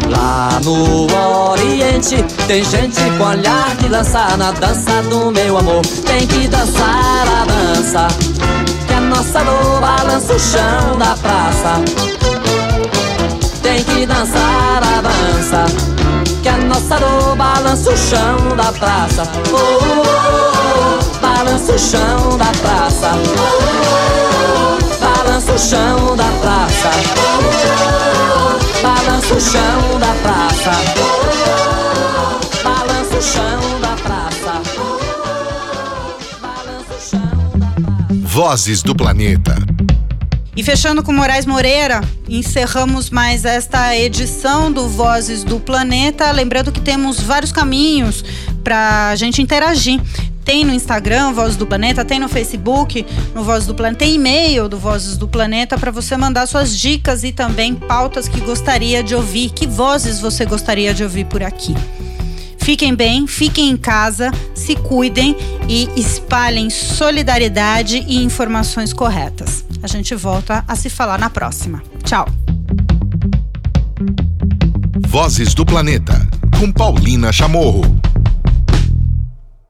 Lá no Oriente tem gente com olhar de lançar na dança do meu amor. Tem que dançar a dança, que a nossa dor balança o chão da praça. Que dançar a dança, que a nossa dor balança o chão da praça. Oh, oh, oh, balança o chão da praça. Oh, oh, oh, balança o chão da praça. Balança o chão da praça. Balança o chão da praça. Balança o chão da praça. Vozes do Planeta. E fechando com Moraes Moreira, encerramos mais esta edição do Vozes do Planeta. Lembrando que temos vários caminhos para a gente interagir. Tem no Instagram, Vozes do Planeta, tem no Facebook, no Vozes do Planeta, tem e-mail do Vozes do Planeta para você mandar suas dicas e também pautas que gostaria de ouvir, que vozes você gostaria de ouvir por aqui. Fiquem bem, fiquem em casa, se cuidem e espalhem solidariedade e informações corretas. A gente volta a se falar na próxima. Tchau. Vozes do Planeta, com Paulina Chamorro.